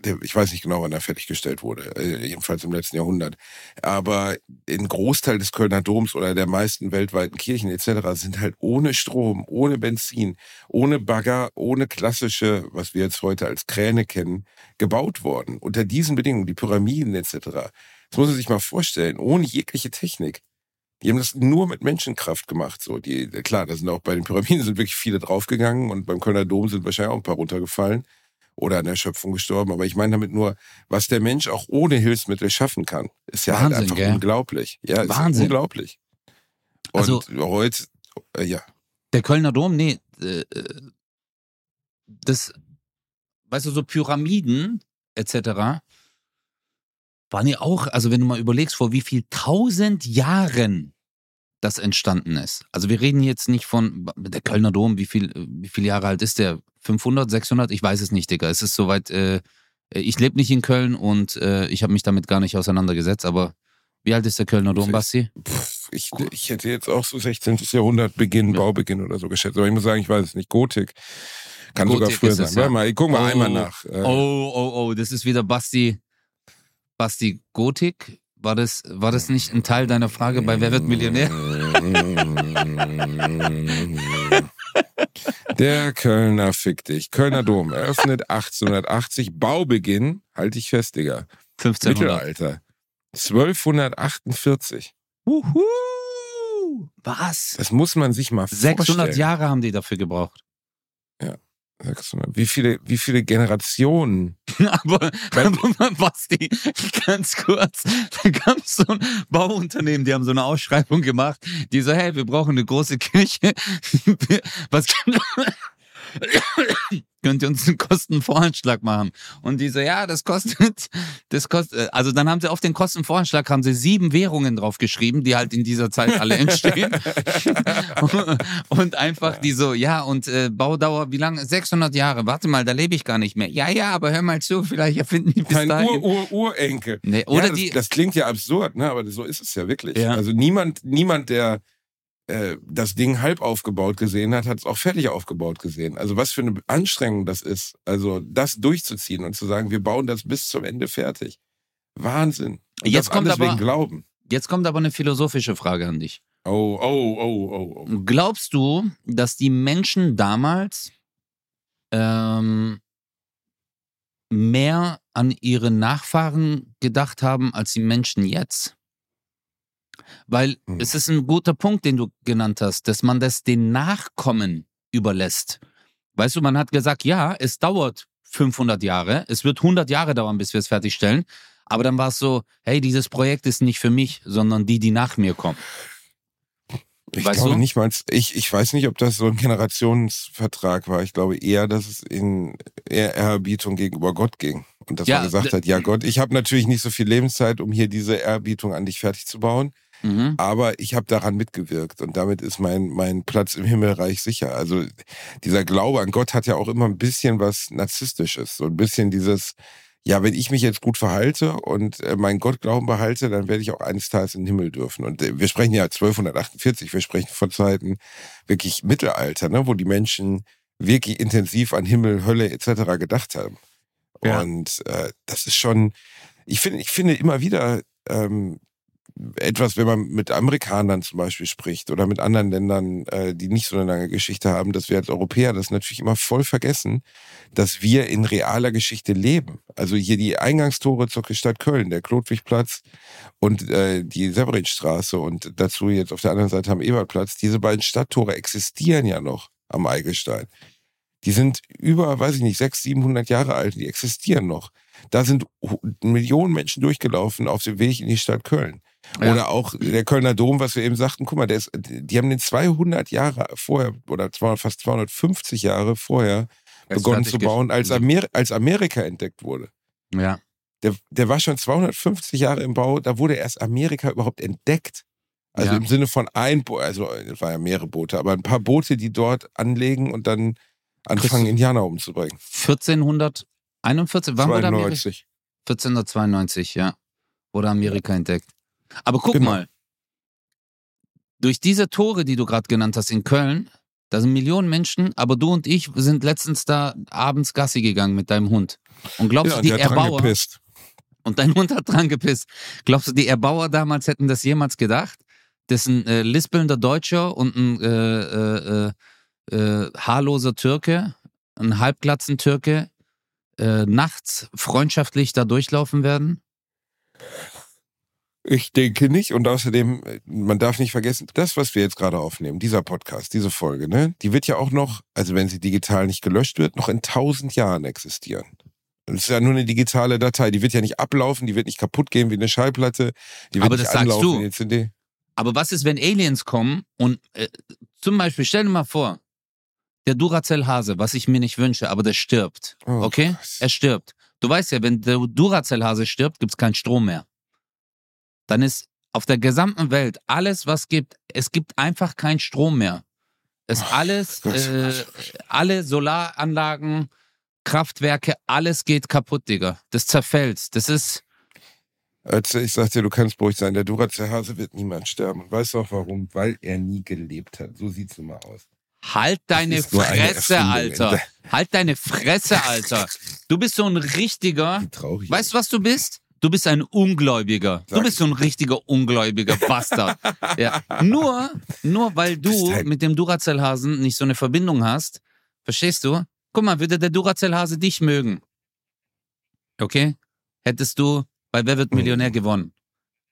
ich weiß nicht genau, wann er fertiggestellt wurde, äh, jedenfalls im letzten Jahrhundert. Aber ein Großteil des Kölner Doms oder der meisten weltweiten Kirchen etc. sind halt ohne Strom, ohne Benzin, ohne Bagger, ohne klassische, was wir jetzt heute als Kräne kennen, gebaut worden. Unter diesen Bedingungen, die Pyramiden etc. Das muss man sich mal vorstellen, ohne jegliche Technik. Die haben das nur mit Menschenkraft gemacht. So, die, klar, da sind auch bei den Pyramiden sind wirklich viele draufgegangen und beim Kölner Dom sind wahrscheinlich auch ein paar runtergefallen oder an Erschöpfung gestorben. Aber ich meine damit nur, was der Mensch auch ohne Hilfsmittel schaffen kann, ist ja halt Wahnsinn, einfach gell? unglaublich. Ja, ist Wahnsinn. unglaublich. Und Also- heute, äh, ja, Der Kölner Dom, nee, äh, äh, das, weißt du, so Pyramiden etc. waren ja auch, also wenn du mal überlegst, vor wie viel tausend Jahren das entstanden ist. Also wir reden jetzt nicht von der Kölner Dom, wie viel, wie viele Jahre alt ist der? 500, 600? Ich weiß es nicht, Digga. Es ist soweit, äh, ich lebe nicht in Köln und äh, ich habe mich damit gar nicht auseinandergesetzt, aber wie alt ist der Kölner Dom, Basti? pff, ich, ich hätte jetzt auch so 16. Jahrhundert Beginn, Ja. Baubeginn oder so geschätzt. Aber ich muss sagen, ich weiß es nicht. Gotik kann sogar Gotik früher ist sein. es, ja. Mal, ich guck mal Oh. einmal nach. Äh, Oh, oh, oh, das ist wieder Basti. Basti Gotik. War das, war das nicht ein Teil deiner Frage bei Wer wird Millionär? Der Kölner fick dich. Kölner Dom eröffnet 1880. Baubeginn, halte ich fest, Digga. 1500. Mittelalter. 1248. Uhu. Was? Das muss man sich mal 600 vorstellen. Jahre haben die dafür gebraucht. 600. Wie viele, wie viele Generationen? aber, aber Basti, ganz kurz, da gab es so ein Bauunternehmen, die haben so eine Ausschreibung gemacht, die so, hey, wir brauchen eine große Kirche. Was könnt ihr uns einen Kostenvoranschlag machen? Und die so, ja, das kostet, das kostet, also dann haben sie auf den Kostenvoranschlag haben sie sieben Währungen draufgeschrieben, die halt in dieser Zeit alle entstehen. und einfach die so, ja, und äh, Baudauer, wie lange? 600 Jahre. Warte mal, da lebe ich gar nicht mehr. Ja, ja, aber hör mal zu, vielleicht erfinden die bis Mein dahin. Ur-Ur-Urenkel. Nee, oder ja, das, die, das klingt ja absurd, ne? aber so ist es ja wirklich. Ja. Also niemand, niemand, der äh, das Ding halb aufgebaut gesehen hat, hat es auch fertig aufgebaut gesehen. Also was für eine Anstrengung das ist, also das durchzuziehen und zu sagen, wir bauen das bis zum Ende fertig. Wahnsinn. Und Jetzt kommt aber- Glauben. jetzt kommt aber eine philosophische Frage an dich. Oh, oh, oh, oh, oh. Glaubst du, dass die Menschen damals ähm, mehr an ihre Nachfahren gedacht haben als die Menschen jetzt? Weil Hm. es ist ein guter Punkt, den du genannt hast, dass man das den Nachkommen überlässt. Weißt du, man hat gesagt, ja, es dauert 500 Jahre, es wird 100 Jahre dauern, bis wir es fertigstellen. Aber dann war es so, hey, dieses Projekt ist nicht für mich, sondern die, die nach mir kommen. Ich Weißt glaube du? nicht mal, ich, ich weiß nicht, ob das so ein Generationsvertrag war. Ich glaube eher, dass es in Ehrerbietung gegenüber Gott ging. Und dass Ja, man gesagt hat, ja Gott, ich habe natürlich nicht so viel Lebenszeit, um hier diese Ehrerbietung an dich fertig zu bauen, Mhm. aber ich habe daran mitgewirkt und damit ist mein, mein Platz im Himmelreich sicher. Also dieser Glaube an Gott hat ja auch immer ein bisschen was Narzisstisches, so ein bisschen dieses, ja, wenn ich mich jetzt gut verhalte und äh, meinen Gottglauben behalte, dann werde ich auch eines Tages in den Himmel dürfen. Und äh, wir sprechen ja 1248, wir sprechen von Zeiten wirklich Mittelalter, ne, wo die Menschen wirklich intensiv an Himmel, Hölle etc. gedacht haben. Ja. Und äh, das ist schon, ich finde, ich finde immer wieder, ähm, etwas, wenn man mit Amerikanern zum Beispiel spricht oder mit anderen Ländern, äh, die nicht so eine lange Geschichte haben, dass wir als Europäer das natürlich immer voll vergessen, dass wir in realer Geschichte leben. Also hier die Eingangstore zur Stadt Köln, der Klodwigplatz und äh, die Severinstraße und dazu jetzt auf der anderen Seite am Ebertplatz, diese beiden Stadttore existieren ja noch am Eigelstein. Die sind über, weiß ich nicht, 600, 700 Jahre alt, die existieren noch. Da sind Millionen Menschen durchgelaufen auf dem Weg in die Stadt Köln. Ja. Oder auch der Kölner Dom, was wir eben sagten, guck mal, der ist, die haben den 200 Jahre vorher oder fast 250 Jahre vorher begonnen zu bauen, als, Amer als Amerika entdeckt wurde. Ja. Der, der war schon 250 Jahre im Bau, da wurde erst Amerika überhaupt entdeckt. Also ja. im Sinne von ein Boot, also es waren ja mehrere Boote, aber ein paar Boote, die dort anlegen und dann anfangen, Indianer umzubringen. 1441, wann 92. wurde Amerika? 1492, ja. Wurde Amerika entdeckt. Aber guck genau. mal, durch diese Tore, die du gerade genannt hast in Köln, da sind Millionen Menschen, aber du und ich sind letztens da abends Gassi gegangen mit deinem Hund. Und glaubst ja, du, die Erbauer. Und dein Hund hat dran gepisst. Glaubst du, die Erbauer damals hätten das jemals gedacht? Dass ein äh, lispelnder Deutscher und ein äh, äh, äh, äh haarloser Türke, ein halbglatzen Türke, äh, nachts freundschaftlich da durchlaufen werden? Ich denke nicht. Und außerdem, man darf nicht vergessen, das, was wir jetzt gerade aufnehmen, dieser Podcast, diese Folge, ne, die wird ja auch noch, also wenn sie digital nicht gelöscht wird, noch in tausend Jahren existieren. Das ist ja nur eine digitale Datei. Die wird ja nicht ablaufen, die wird nicht kaputt gehen wie eine Schallplatte. Die wird Aber nicht das sagst du. wie CD. Aber was ist, wenn Aliens kommen und äh, zum Beispiel, stell dir mal vor, der Duracell-Hase, was ich mir nicht wünsche, aber der stirbt. Oh, okay? Gott. Er stirbt. Du weißt ja, wenn der Duracell-Hase stirbt, gibt es keinen Strom mehr dann ist auf der gesamten Welt alles, was gibt, es gibt einfach keinen Strom mehr. Es alles, äh, alle Solaranlagen, Kraftwerke, alles geht kaputt, Digga. Das zerfällt. Das ist. Also ich sag dir, du kannst beruhigt sein, der Duracell-Hase wird niemand sterben. Weißt du auch warum? Weil er nie gelebt hat. So sieht's nun mal aus. Halt deine Fresse, Alter. Halt deine Fresse, Alter. Du bist so ein richtiger. Weißt du, was du bist? Du bist ein Ungläubiger. Sag du bist so ein richtiger ungläubiger Bastard. ja. Nur, nur weil du mit dem Duracell-Hasen nicht so eine Verbindung hast, verstehst du? Guck mal, würde der Duracell-Hase dich mögen? Okay? Hättest du bei Wer wird Millionär mhm. gewonnen.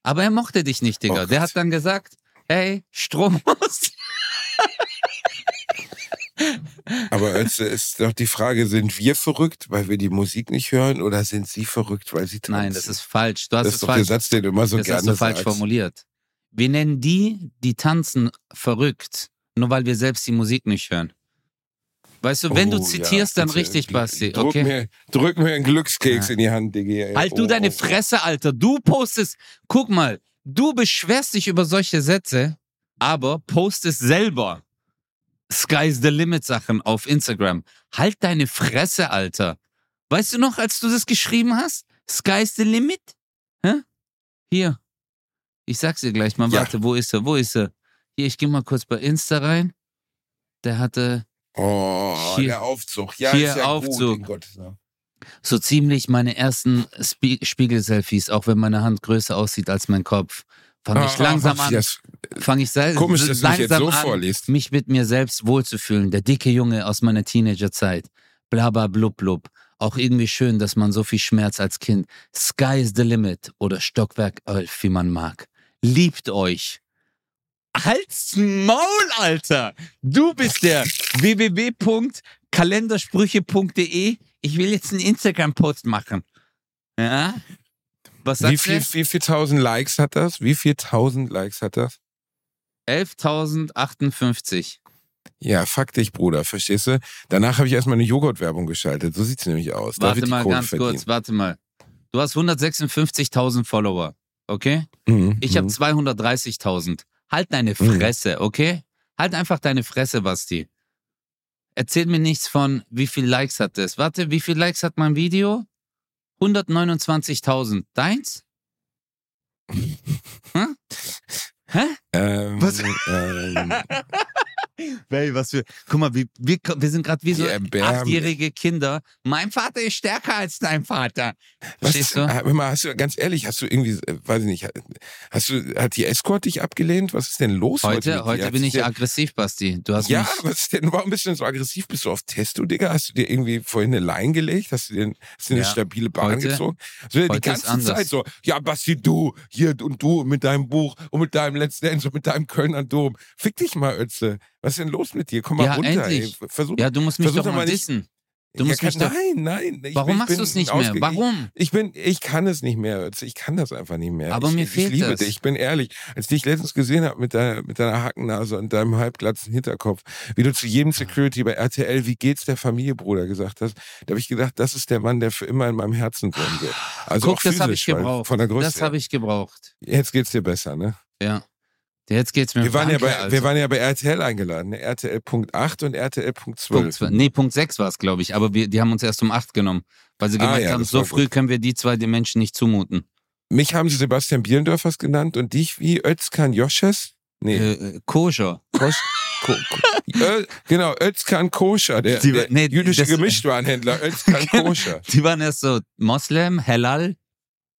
Aber er mochte dich nicht, Digga. Oh der hat dann gesagt, hey, Strom muss. Aber es ist doch die Frage, sind wir verrückt, weil wir die Musik nicht hören oder sind sie verrückt, weil sie tanzen? Nein, das ist falsch. Du hast das ist doch falsch. der Satz, den du immer so das gerne hast du falsch sagst. formuliert. Wir nennen die, die tanzen, verrückt, nur weil wir selbst die Musik nicht hören. Weißt du, wenn oh, du zitierst, ja, dann richtig, Basti. Drück, okay? mir, drück mir einen Glückskeks ja. in die Hand, Digga. Halt oh, du deine oh. Fresse, Alter. Du postest, guck mal, du beschwerst dich über solche Sätze, aber postest selber. Sky's the Limit Sachen auf Instagram. Halt deine Fresse, Alter. Weißt du noch, als du das geschrieben hast? Sky's the Limit? Hä? Hier. Ich sag's dir gleich mal. Ja. Warte, wo ist er? Wo ist er? Hier, ich geh mal kurz bei Insta rein. Der hatte. Oh, hier, der Aufzug. Ja, hier ist ja Aufzug. Gut, Gott, ja. So ziemlich meine ersten Spie Spiegel-Selfies, auch wenn meine Hand größer aussieht als mein Kopf. Fange ich ah, langsam an, fange ich selbst Komisch, dass langsam mich jetzt so an, vorliest. mich mit mir selbst wohlzufühlen. Der dicke Junge aus meiner Teenagerzeit. Blabla blub blub. Auch irgendwie schön, dass man so viel Schmerz als Kind. Sky is the limit oder Stockwerk 11, wie man mag. Liebt euch. Halt's Maul, Alter! Du bist der www.kalendersprüche.de. Ich will jetzt einen Instagram-Post machen. Ja? Was sagst wie viel, du? Wie viel tausend Likes hat das? Wie viel tausend Likes hat das? 11.058. Ja, fuck dich, Bruder, verstehst du? Danach habe ich erstmal eine Joghurt-Werbung geschaltet. So sieht es nämlich aus. Warte mal ganz verdienen. kurz, warte mal. Du hast 156.000 Follower, okay? Mhm, ich habe 230.000. Mhm. Halt deine mhm. Fresse, okay? Halt einfach deine Fresse, Basti. Erzähl mir nichts von, wie viel Likes hat das. Warte, wie viel Likes hat mein Video? 129.000. Deins? Hä? Hä? Ähm, Was? Ähm, Baby, was für. Guck mal, wir, wir, wir sind gerade wie so achtjährige Kinder. Mein Vater ist stärker als dein Vater. Was, Verstehst du? hör mal, hast du, ganz ehrlich, hast du irgendwie, äh, weiß ich nicht, hast du, hat die Escort dich abgelehnt? Was ist denn los heute? Heute, heute bin ich dir- aggressiv, Basti. Du hast Ja, mich. was ist denn, warum bist du denn so aggressiv? Bist du auf Testo, Digga? Hast du dir irgendwie vorhin eine Line gelegt? Hast du dir, hast du eine Ja. stabile Bahn Heute- gezogen? So, die heute ist ganze. Zeit so, ja, Basti, du, hier und du mit deinem Buch und mit deinem Let's Dance und mit deinem Kölner Dom. Fick dich mal, Ötze. Was ist denn los mit dir? Komm mal Ja, runter, endlich. ey. Versuch, Ja, du musst mich doch mal dissen. Du musst mich kann, doch. Nein, nein. Ich, Warum ich machst du es nicht mehr? Warum? Ich, ich bin, ich kann es nicht mehr. Ich kann das einfach nicht mehr. Aber ich, mir ich fehlt liebe das. dich. Ich bin ehrlich. Als ich dich letztens gesehen habe mit deiner, mit deiner Hackennase und deinem halbglatzen Hinterkopf, wie du zu jedem Security bei RTL, wie geht's der Familie, Bruder, gesagt hast, da habe ich gedacht, das ist der Mann, der für immer in meinem Herzen wohnen wird. Also Guck, auch das habe ich physisch, gebraucht. Von der Größe. Das habe ich gebraucht. Jetzt geht's dir besser, ne? Ja. Jetzt geht's mir Wir waren, ja bei, Alter. wir waren ja bei RTL eingeladen, ne? RTL Punkt 8 und RTL Punkt 12. Punkt, nee, Punkt 6 war es, glaube ich. Aber wir, die haben uns erst um 8 genommen. Weil sie Ah, gemeint ja, haben, so früh gut. können wir die zwei den Menschen nicht zumuten. Mich haben sie Sebastian Bielendörfers genannt und dich wie Özkan Josches? Nee. Äh, äh, koscher. Kosch, ko, ko, Ö, genau, Özkan Koscher, der, Die- der nee, jüdische das- Gemischtwarenhändler, Özkan Koscher. Die waren erst so Moslem, Halal.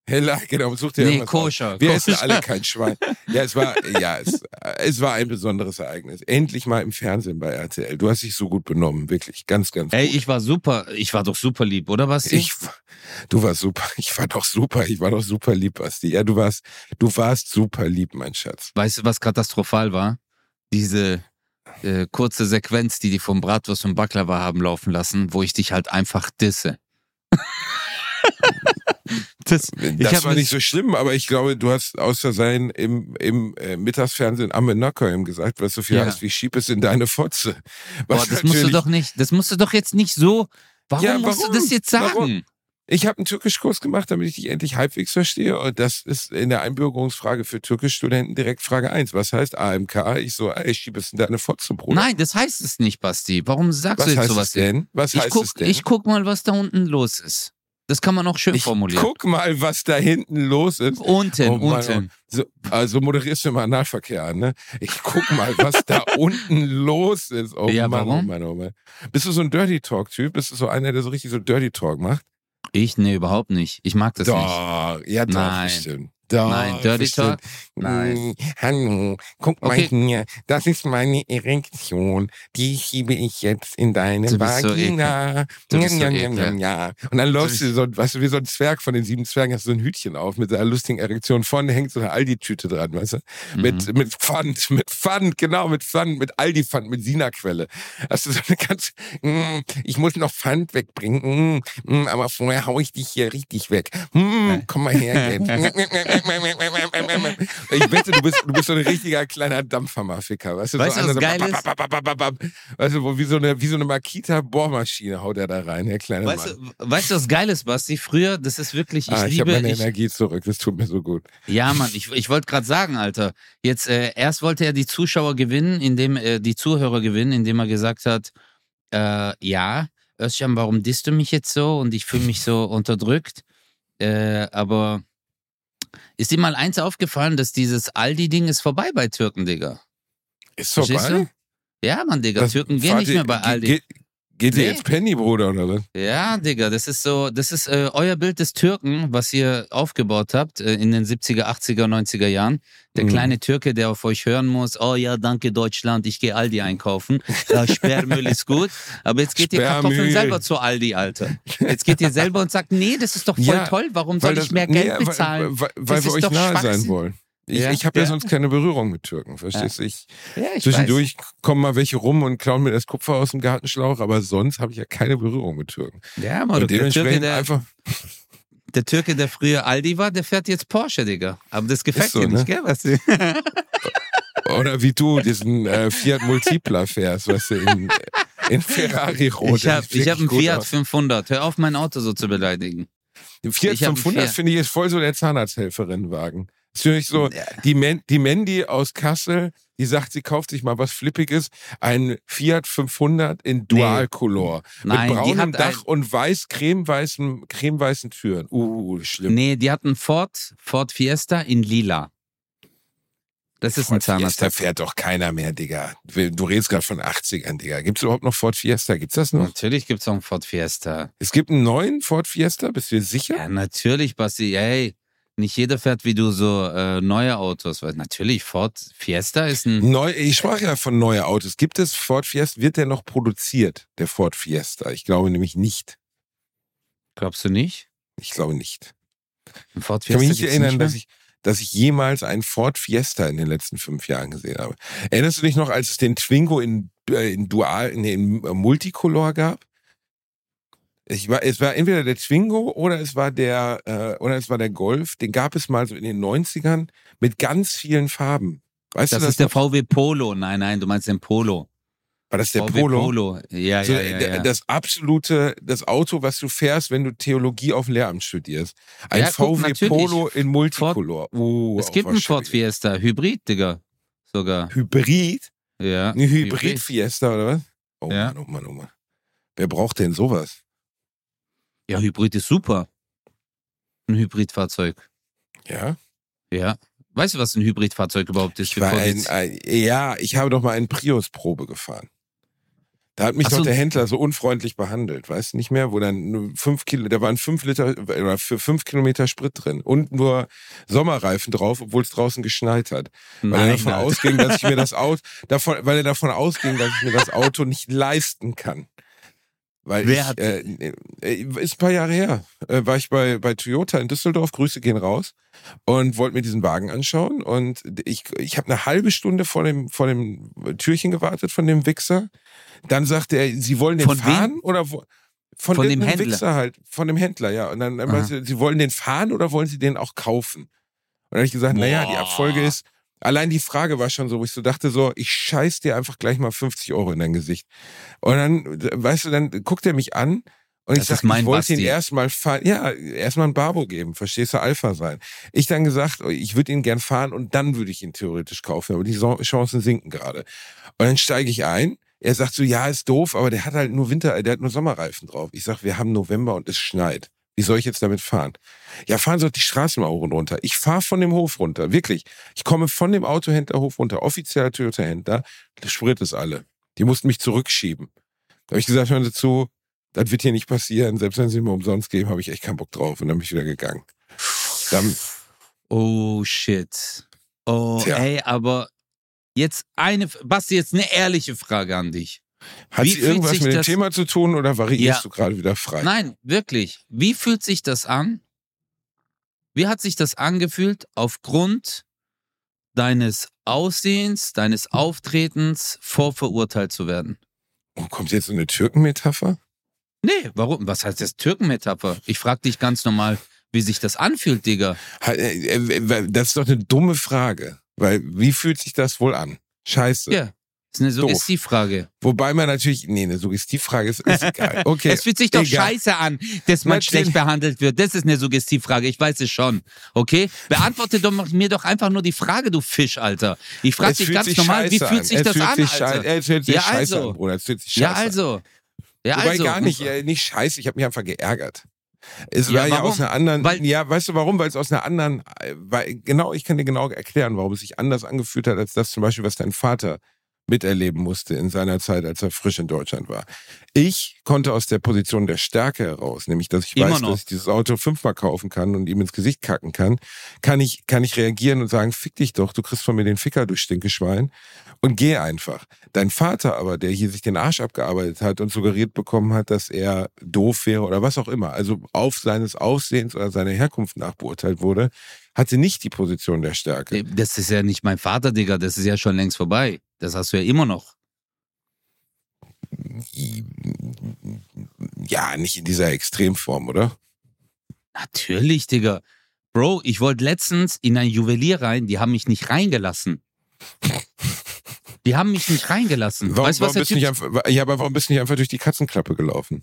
Hella, genau, such dir Nee, koscher. Wir essen koscher. alle kein Schwein. Ja, es war, ja, es, es war ein besonderes Ereignis. Endlich mal im Fernsehen bei RTL. Du hast dich so gut benommen, wirklich, ganz, ganz Ey, gut. ich war super. Ich war doch super lieb, oder was? Ich, du warst super. Ich war doch super. Ich war doch super lieb, Basti. Ja, du warst, du warst super lieb, mein Schatz. Weißt du, was katastrophal war? Diese äh, kurze Sequenz, die die vom Bratwurst und Baklava haben laufen lassen, wo ich dich halt einfach disse. das, ich Das war nicht so schlimm, aber ich glaube, du hast aus Versehen im, im äh, Mittagsfernsehen am Nockerheim gesagt, was so viel Ja. heißt wie schieb es in deine Fotze. Boah, das musst du doch nicht, das musst du doch jetzt nicht so. Warum, Ja, musst du warum? das jetzt sagen? Warum? Ich habe einen Türkischkurs gemacht, damit ich dich endlich halbwegs verstehe. Und das ist in der Einbürgerungsfrage für Türkischstudenten direkt Frage 1. Was heißt AMK? Ich so, ey, schieb es in deine Fotze, Bruder. Nein, das heißt es nicht, Basti. Warum sagst Was du jetzt sowas? denn? Was Ich heißt guck, es denn? ich guck mal, was da unten los ist. Das kann man auch schön Ich formulieren. guck mal, was da hinten los ist. unten, Oh Mann, unten. So, also moderierst du mal Analverkehr an, ne? Ich guck mal, was da unten los ist. Oh Ja, Mann, warum? oh Mann, oh Mann. Bist du so ein Dirty Talk-Typ? Bist du so einer, der so richtig so Dirty Talk macht? Ich? Nee, überhaupt nicht. Ich mag das nicht. Doch, ja doch, Nein. bestimmt. Doch, Nein, Dirty bestimmt. Talk? Nein. Hallo, guck mal Okay. hier. Das ist meine Erektion. Die schiebe ich jetzt in deine Du bist so Vagina. Du bist so ja, ja, ja, ja. Und dann läufst du so, weißt du, wie so ein Zwerg von den sieben Zwergen, hast du so ein Hütchen auf mit einer lustigen Erektion. Vorne hängt so eine Aldi-Tüte dran, weißt du? Mhm. Mit, mit Pfand, mit Pfand, genau, mit Pfand, mit Aldi-Pfand, mit Sina-Quelle. Hast du so eine ganz, mm, ich muss noch Pfand wegbringen, mm, mm, aber vorher hau ich dich hier richtig weg. Mm, komm mal her jetzt. ich wette, du bist, du bist so ein richtiger kleiner Dampfermafiker, weißt du? Weißt so du, was einer, geil so ist? Weißt du, wie so eine, wie so eine Makita-Bohrmaschine haut er da rein, der kleine Weißt Mann. du, weißt du, was geil ist, Basti? Früher, das ist wirklich, ich ah, ich habe liebe, meine ich, Energie zurück, das tut mir so gut. ja Mann, ich, ich wollte gerade sagen, Alter, jetzt, äh, erst wollte er die Zuschauer gewinnen, indem, äh, die Zuhörer gewinnen, indem er gesagt hat, äh, ja, Özcan, warum disst du mich jetzt so und ich fühle mich so unterdrückt, äh, aber ist dir mal eins aufgefallen, dass dieses Aldi-Ding ist vorbei bei Türken, Digga? Ist vorbei? Ja, Mann, Digga, Das- Türken gehen nicht mehr bei Aldi. Geht, geht ihr Nee. jetzt Penny, Bruder, oder was? Ja, Digga, das ist so, das ist äh, euer Bild des Türken, was ihr aufgebaut habt äh, in den 70er, 80er, 90er Jahren. Der Mhm. kleine Türke, der auf euch hören muss, oh ja, danke Deutschland, ich gehe Aldi einkaufen. Ja, Sperrmüll ist gut. Aber jetzt geht ihr Kartoffeln selber zu Aldi, Alter. Jetzt geht ihr selber und sagt, nee, das ist doch voll Ja, toll, warum soll Weil ich das- mehr nee, Geld weil- bezahlen? Weil, weil Das wir euch nahe sein wollen. Ich, Ja, ich habe ja. ja. sonst keine Berührung mit Türken, verstehst du? Ja, ich zwischendurch kommen mal welche rum und klauen mir das Kupfer aus dem Gartenschlauch, aber sonst habe ich ja keine Berührung mit Türken. weiß. Ja, Mann, Und der Türke, der, einfach, der Türke, der früher Aldi war, der fährt jetzt Porsche, Digga. Aber das gefällt so, dir ne? nicht, gell? Was du? oder wie du diesen äh, Fiat Multipla fährst, weißt du, in, in Ferrari rot. Ich habe hab einen Fiat aus. 500. Hör auf, mein Auto so zu beleidigen. Den Fiat Ich hab einen 500 Fiat. finde ich ist voll so der Zahnarzthelferinnenwagen. Ist für mich so, die, Men die Mandy aus Kassel, die sagt, sie kauft sich mal was Flippiges, ein Fiat 500 in Dualcolor. Nein, mit braunem hat Dach ein- und weiß, cremeweißen, cremeweißen Türen. Uh, schlimm. Nee, die hatten Ford, Ford Fiesta in lila. Das ist ein Ford Zahnarzt. Fiesta fährt doch keiner mehr, Digga. Du redest gerade von 80ern, Digga. Gibt es überhaupt noch Ford Fiesta? Gibt's das noch? Natürlich gibt es auch einen Ford Fiesta. Es gibt einen neuen Ford Fiesta, bist du dir sicher? Ja, natürlich, Basti. Ey, nicht jeder fährt wie du so äh, neue Autos. Weil natürlich, Ford Fiesta ist ein. Neu, ich sprach ja von neuen Autos. Gibt es Ford Fiesta? Wird der noch produziert, der Ford Fiesta? Ich glaube nämlich nicht. Glaubst du nicht? Ich glaube nicht. Ein Ford Ich kann Fiesta mich nicht erinnern, mehr? dass ich, dass ich jemals einen Ford Fiesta in den letzten fünf Jahren gesehen habe. Erinnerst du dich noch, als es den Twingo in, äh, in Dual, nee, in äh, Multicolor gab? Ich war, es war entweder der Twingo oder es war der, äh, oder es war der Golf. Den gab es mal so in den 90ern mit ganz vielen Farben. Weißt Das du, das ist der noch? VW Polo. Nein, nein, du meinst den Polo. war das der VW Polo? Polo. Ja, So, ja, ja, ja. Das absolute, das Auto, was du fährst, wenn du Theologie auf dem Lehramt studierst. Ein Ja, guck, VW natürlich. Polo in Multicolor. Uh, es gibt einen Ford. Fiesta. Hybrid, Digga. Sogar. Hybrid? Ja. Eine Hybrid-Fiesta oder was? Oh Ja. Mann, oh Mann, oh Mann. Wer braucht denn sowas? Ja, Hybrid ist super. Ein Hybridfahrzeug. Ja? Ja. Weißt du, was ein Hybridfahrzeug überhaupt ist? Ich ein, ein, ja, ich habe doch mal einen Prius-Probe gefahren. Da hat mich Ach doch so. der Händler so unfreundlich behandelt, weißt du nicht mehr, wo dann fünf Kilo, da waren fünf Liter oder für fünf Kilometer Sprit drin und nur Sommerreifen drauf, obwohl es draußen geschneit hat. Weil er Nein, davon Alter. ausging, dass ich mir das Auto, davon, weil er davon ausging, dass ich mir das Auto nicht leisten kann. Weil Wer ich, hat- äh, äh, ist ein paar Jahre her, äh, war ich bei, bei Toyota in Düsseldorf, Grüße gehen raus und wollte mir diesen Wagen anschauen und ich, ich habe eine halbe Stunde vor dem, vor dem Türchen gewartet von dem Wichser. Dann sagte er, Sie wollen den Von wem? fahren oder wo? Von, Von dem Händler? Wichser halt, von dem Händler, ja. Und dann, dann sie, Sie wollen den fahren oder wollen Sie den auch kaufen? Und dann habe ich gesagt, naja, die Boah. Abfolge ist, allein die Frage war schon so, wo ich so dachte, so, ich scheiß dir einfach gleich mal 50 Euro in dein Gesicht. Und dann, weißt du, dann guckt er mich an und ich Das sag, ist mein ich wollte ihn erstmal fahren, ja, erstmal ein Barbo geben, verstehst du, Alpha sein. Ich dann gesagt, ich würde ihn gern fahren und dann würde ich ihn theoretisch kaufen, aber die Chancen sinken gerade. Und dann steige ich ein. Er sagt so, ja, ist doof, aber der hat halt nur Winter, der hat nur Sommerreifen drauf. Ich sag, wir haben November und es schneit. Wie soll ich jetzt damit fahren? Ja, fahren Sie doch die Straßenmauern runter. Ich fahre von dem Hof runter, wirklich. Ich komme von dem Autohändlerhof runter, offizieller Toyota-Händler. Der Sprit ist alle. Die mussten mich zurückschieben. Da habe ich gesagt, hören Sie zu, das wird hier nicht passieren. Selbst wenn Sie mir umsonst geben, habe ich echt keinen Bock drauf. Und dann bin ich wieder gegangen. Dann, Oh shit. Oh, Tja. ey, aber jetzt eine, Basti, jetzt eine ehrliche Frage an dich. Hat Wie sie irgendwas mit dem Thema zu tun oder variierst Ja. du gerade wieder frei? Nein, wirklich. Wie fühlt sich das an? Wie hat sich das angefühlt aufgrund deines Aussehens, deines Auftretens vorverurteilt zu werden? Oh, kommt jetzt so eine Türkenmetapher? Nee, warum? Was heißt das Türkenmetapher? Ich frag dich ganz normal, wie sich das anfühlt, Digga. Äh, äh, Das ist doch eine dumme Frage. Weil, wie fühlt sich das wohl an? Scheiße. Ja, ist eine Suggestivfrage. Wobei man natürlich, nee, eine Suggestivfrage ist, ist egal. Okay. Es fühlt sich doch egal. scheiße an, dass man Natürlich. schlecht behandelt wird. Das ist eine Suggestivfrage. Ich weiß es schon. Okay? Beantworte doch mir doch einfach nur die Frage, du Fisch, Alter. Ich frage dich ganz normal, wie fühlt sich das fühlt an, sich Alter? Es fühlt sich Ja, scheiße also. an, Bruder. Es fühlt sich scheiße Ja, an. also. Ja, Wobei also. gar nicht, äh, nicht scheiße, ich habe mich einfach geärgert. Es Ja, war ja warum? aus einer anderen, Weil- ja, weißt du warum? Weil es aus einer anderen, äh, weil, genau, ich kann dir genau erklären, warum es sich anders angefühlt hat, als das zum Beispiel, was dein Vater miterleben musste in seiner Zeit, als er frisch in Deutschland war. Ich konnte aus der Position der Stärke heraus, nämlich, dass ich Immer weiß, noch. dass ich dieses Auto fünfmal kaufen kann und ihm ins Gesicht kacken kann, kann ich, kann ich reagieren und sagen, fick dich doch, du kriegst von mir den Ficker, du Stinkeschwein und geh einfach. Dein Vater aber, der hier sich den Arsch abgearbeitet hat und suggeriert bekommen hat, dass er doof wäre oder was auch immer, also auf seines Aussehens oder seiner Herkunft nachbeurteilt wurde, hatte nicht die Position der Stärke. Das ist ja nicht mein Vater, Digga. Das ist ja schon längst vorbei. Das hast du ja immer noch. Ja, nicht in dieser Extremform, oder? Natürlich, Digga. Bro, ich wollte letztens in ein Juwelier rein, die haben mich nicht reingelassen. Die haben mich nicht reingelassen. Warum, weißt was warum der bist nicht einfach, ja, aber warum bist du nicht einfach durch die Katzenklappe gelaufen?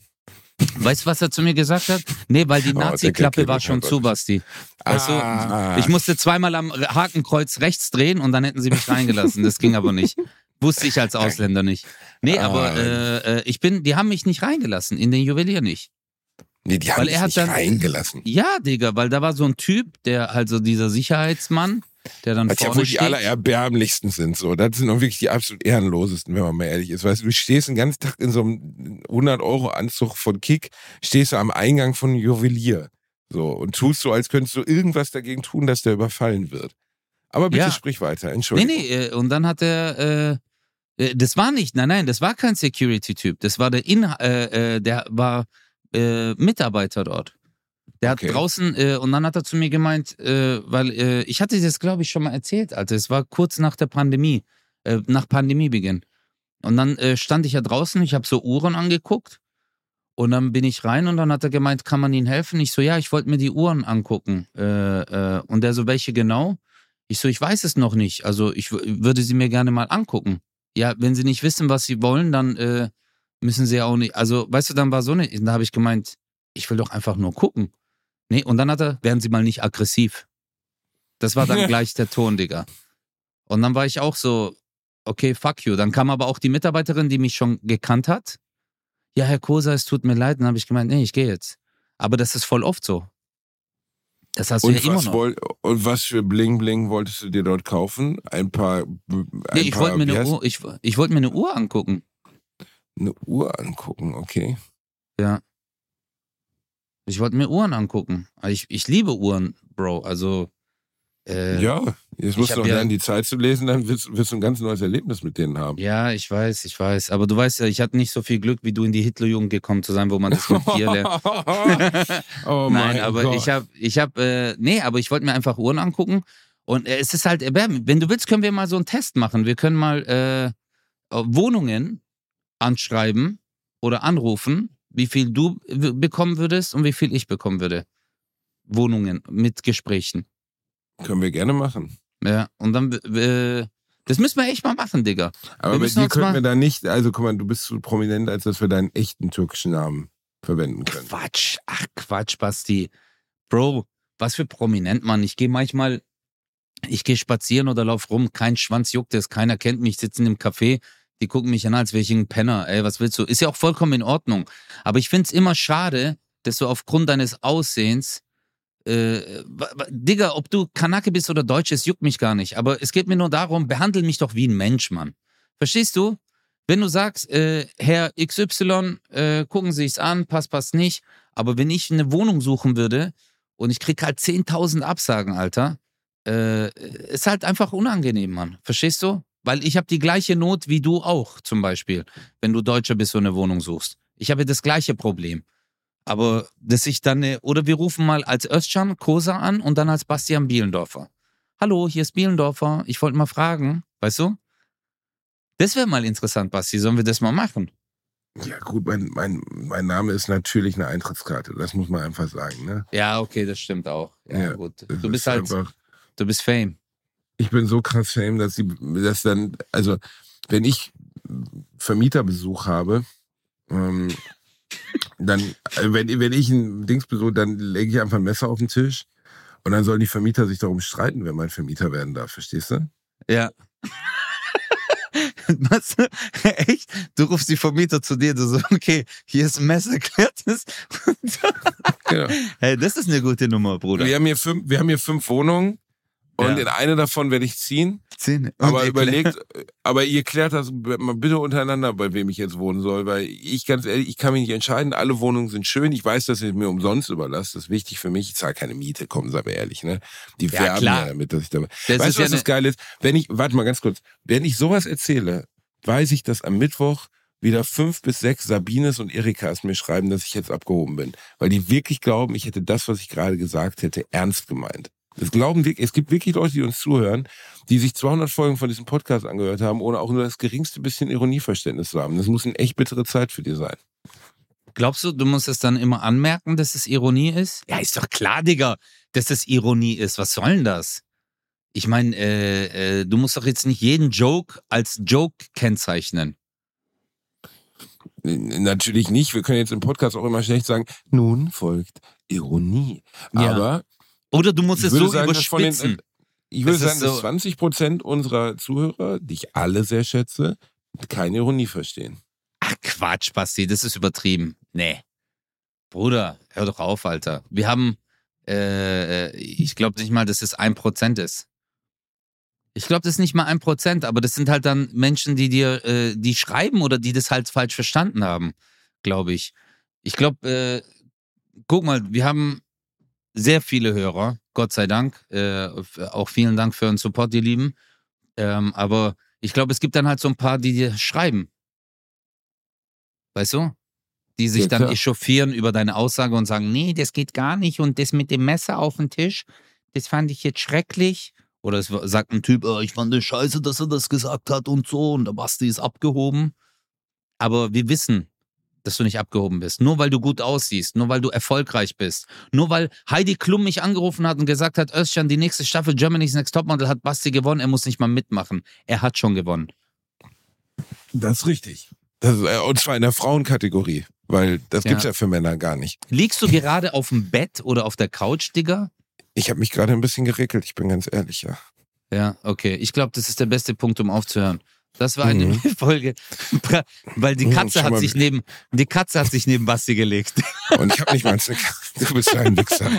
Weißt du, was er zu mir gesagt hat? Nee, weil die Oh, Nazi-Klappe war schon zu. Basti. Weißt Ah. ich musste zweimal am Hakenkreuz rechts drehen und dann hätten sie mich reingelassen. Das ging aber nicht. Wusste ich als Ausländer nicht. Nee, aber Ah. äh, äh, ich bin, die haben mich nicht reingelassen, in den Juwelier nicht. Nee, die haben Weil er hat nicht dann- reingelassen. Ja, Digga, weil da war so ein Typ, der halt so dieser Sicherheitsmann, der dann ja vorne wohl die steht. allererbärmlichsten sind. So, das sind auch wirklich die absolut ehrenlosesten, wenn man mal ehrlich ist. Weißt du, du stehst den ganzen Tag in so einem 100-Euro-Anzug von Kick, stehst du am Eingang von einem Juwelier. So, und tust so, als könntest du irgendwas dagegen tun, dass der überfallen wird. Aber bitte Ja. sprich weiter, Nee, Entschuldigung. nee, äh, und dann hat er, äh, äh, das war nicht, nein, nein, das war kein Security-Typ. Das war der In, äh, äh, der war äh, Mitarbeiter dort. Der hat Okay. draußen, äh, und dann hat er zu mir gemeint, äh, weil äh, ich hatte das, glaube ich, schon mal erzählt, Alter. Es war kurz nach der Pandemie, äh, nach Pandemiebeginn. Und dann äh, stand ich ja draußen, ich habe so Uhren angeguckt. Und dann bin ich rein und dann hat er gemeint, kann man Ihnen helfen? Ich so, ja, ich wollte mir die Uhren angucken. Äh, und der so, welche genau? Ich so, ich weiß es noch nicht. Also ich würde sie mir gerne mal angucken. Ja, wenn sie nicht wissen, was sie wollen, dann müssen sie ja auch nicht. Also, weißt du, dann war so eine. Da habe ich gemeint, ich will doch einfach nur gucken. Nee, und dann hat er, werden sie mal nicht aggressiv. Das war dann gleich der Ton, Digga. Und dann war ich auch so, okay, fuck you. Dann kam aber auch die Mitarbeiterin, die mich schon gekannt hat. Ja, Herr Kosa, es tut mir leid. Dann habe ich gemeint, nee, ich gehe jetzt. Aber das ist voll oft so. Das hast du ja Und immer was, noch. woll, und was für Bling Bling wolltest du dir dort kaufen? Ein paar. Ein Nee, ich wollte mir eine Uhr, ich, ich wollte mir eine Uhr angucken. eine Uhr angucken, okay. Ja. Ich wollte mir Uhren angucken. Ich, ich liebe Uhren, Bro. Also, äh, ja. ja, jetzt musst du noch ja- lernen, die Zeit zu lesen, dann wirst, wirst du ein ganz neues Erlebnis mit denen haben. ich weiß, ich weiß. Aber du weißt ja, ich hatte nicht so viel Glück, wie du in die Hitlerjugend gekommen zu sein, wo man das mit vier lernt. oh Nein, aber Gott. ich habe, ich habe, äh, nee, aber ich wollte mir einfach Uhren angucken. Und äh, es ist halt, erwärmend. wenn du willst, können wir mal so einen Test machen. Wir können mal äh, Wohnungen anschreiben oder anrufen, wie viel du bekommen würdest und wie viel ich bekommen würde. Wohnungen mit Gesprächen. Können wir gerne machen. Ja, und dann, äh, das müssen wir echt mal machen, Digga. Aber Wir bei dir könnten wir da nicht, also guck mal, du bist so prominent, als dass wir deinen echten türkischen Namen verwenden können. Quatsch, ach Quatsch, Basti. Bro, was für prominent, Mann. Ich gehe manchmal, ich gehe spazieren oder lauf rum, kein Schwanz juckt es, keiner kennt mich, sitzen im Café, die gucken mich an, als wäre ich ein Penner. Ey, was willst du? Ist ja auch vollkommen in Ordnung. Aber ich find's immer schade, dass du aufgrund deines Aussehens, äh, Digga, ob du Kanake bist oder Deutsch, es juckt mich gar nicht. Aber es geht mir nur darum, behandle mich doch wie ein Mensch, Mann. Verstehst du? Wenn du sagst, äh, Herr XY, äh, gucken Sie sich's an, passt, passt nicht. Aber wenn ich eine Wohnung suchen würde und ich krieg halt 10.000 Absagen, Alter, äh, ist halt einfach unangenehm, Mann. Verstehst du? Weil ich habe die gleiche Not wie du auch, zum Beispiel, wenn du Deutscher bist und eine Wohnung suchst. Ich habe das gleiche Problem. Aber dass ich dann, oder wir rufen mal als Özcan Kosa an und dann als Bastian Bielendorfer. Hallo, hier ist Bielendorfer. Ich wollte mal fragen, weißt du? Das wäre mal interessant, Basti. Sollen wir das mal machen? Ja, gut, mein, mein, mein Name ist natürlich eine Eintrittskarte, das muss man einfach sagen, ne? Ja, okay, das stimmt auch. Ja, Ja, gut. Du bist ist halt, du bist Fame. Ich bin so krass fame, dass sie, dass dann, also, wenn ich Vermieterbesuch habe, ähm, dann, äh, wenn, wenn ich ein Dings besuche, dann lege ich einfach ein Messer auf den Tisch und dann sollen die Vermieter sich darum streiten, wer mein Vermieter werden darf, verstehst du? Ja. Was? Echt? Du rufst die Vermieter zu dir, du so, okay, hier ist ein Messer, klärt es. Genau. hey, das ist eine gute Nummer, Bruder. Wir haben hier fünf, wir haben hier fünf Wohnungen und Ja. in eine davon werde ich ziehen. Aber Und überlegt, aber ihr klärt das mal bitte untereinander, bei wem ich jetzt wohnen soll, weil ich ganz ehrlich, ich kann mich nicht entscheiden. Alle Wohnungen sind schön. Ich weiß, dass ich mir umsonst überlasse. Das ist wichtig für mich. Ich zahle keine Miete, kommen, sagen wir ehrlich, ne? Die Ja, werben klar. ja damit, dass ich dabei. Das weißt du, was ja das Geile ist? Wenn ich, warte mal ganz kurz, wenn ich sowas erzähle, weiß ich, dass am Mittwoch wieder fünf bis sechs Sabines und Erikas mir schreiben, dass ich jetzt abgehoben bin. Weil die wirklich glauben, ich hätte das, was ich gerade gesagt hätte, ernst gemeint. Das glauben es gibt wirklich Leute, die uns zuhören, die sich 200 Folgen von diesem Podcast angehört haben, ohne auch nur das geringste bisschen Ironieverständnis zu haben. Das muss eine echt bittere Zeit für dich sein. Glaubst du, du musst es dann immer anmerken, dass es Ironie ist? Ja, ist doch klar, Digga, dass es Ironie ist. Was soll denn das? Ich meine, äh, äh, du musst doch jetzt nicht jeden Joke als Joke kennzeichnen. Natürlich nicht. Wir können jetzt im Podcast auch immer schlecht sagen, nun folgt Ironie. Ja. Aber Oder du musst es so sagen, von den, überspitzen. ich würde sagen, dass so- 20 Prozent unserer Zuhörer, die ich alle sehr schätze, keine Ironie verstehen. Ach Quatsch, Basti, das ist übertrieben. Nee. Bruder, hör doch auf, Alter. Wir haben, äh, äh, ich glaube nicht mal, dass es ein Prozent ist. Ich glaube, das ist nicht mal ein Prozent, aber das sind halt dann Menschen, die dir, äh, die schreiben oder die das halt falsch verstanden haben, glaube ich. Ich glaube, äh, guck mal, wir haben sehr viele Hörer, Gott sei Dank. Äh, auch vielen Dank für den Support, die Lieben. Ähm, aber ich glaube, es gibt dann halt so ein paar, die dir schreiben. Weißt du? Die sich Ja, dann echauffieren über deine Aussage und sagen, nee, das geht gar nicht und das mit dem Messer auf den Tisch, das fand ich jetzt schrecklich. Oder es sagt ein Typ, oh, ich fand es scheiße, dass er das gesagt hat und so und der Basti ist abgehoben. Aber wir wissen, dass du nicht abgehoben bist. Nur weil du gut aussiehst, nur weil du erfolgreich bist. Nur weil Heidi Klum mich angerufen hat und gesagt hat, Özcan, die nächste Staffel Germany's Next Topmodel hat Basti gewonnen, er muss nicht mal mitmachen. Er hat schon gewonnen. Das ist richtig. Das ist, äh, und zwar in der Frauenkategorie, weil das Ja. gibt's ja für Männer gar nicht. Liegst du gerade auf dem Bett oder auf der Couch, Digga? Ich habe mich gerade ein bisschen geregelt, ich bin ganz ehrlich, ja. Ja, okay. Ich glaube, das ist der beste Punkt, um aufzuhören. Das war eine Mhm. Folge, weil die Mhm, Katze hat sich neben die Katze hat sich neben Basti gelegt. Und ich habe nicht mal einen. Du bist ein Wichser.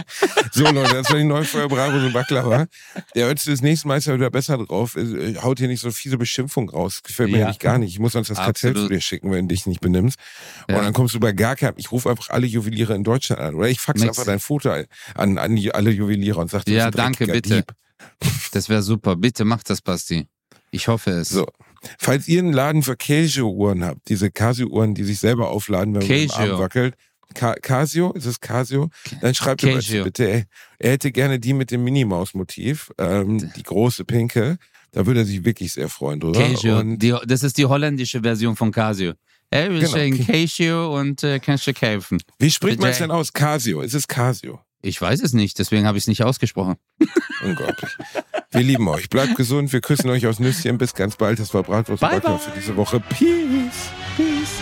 So, Leute, das war die neue Folge Bravos und Baklava. Der Özil das nächste Mal ist ja wieder besser drauf. Äh, Haut hier nicht so fiese Beschimpfung raus. Gefällt mir Ja. nicht gar nicht. Ich muss sonst das Kartell Absolut. zu dir schicken, wenn du dich nicht benimmst. Ja. Und dann kommst du bei gar keinem. Ich rufe einfach alle Juweliere in Deutschland an. Oder ich fax Nix. einfach dein Foto an, an die, alle Juweliere und sag, du Ja, danke, bitte. Dieb. Das wäre super. Bitte mach das, Basti. Ich hoffe es. So. Falls ihr einen Laden für Casio-Uhren habt, diese Casio-Uhren, die sich selber aufladen, wenn man mit dem Casio. Arm wackelt. Ca Casio, ist es Casio? Dann schreibt Casio. bitte, er, hätte gerne die mit dem Minimaus-Motiv, ähm, die große pinke. Da würde er sich wirklich sehr freuen drüber. Casio. Die, das ist die holländische Version von Casio. Hey, wir Genau. Casio und äh, kannst du kaufen. wie spricht man es denn aus? Casio. Ist es Casio? Ich weiß es nicht, deswegen habe ich es nicht ausgesprochen. Unglaublich. Wir lieben euch. Bleibt gesund. Wir küssen euch aus Nüsschen. Bis ganz bald. Das war Bratwurst Bye, bye. für diese Woche. Peace. Peace.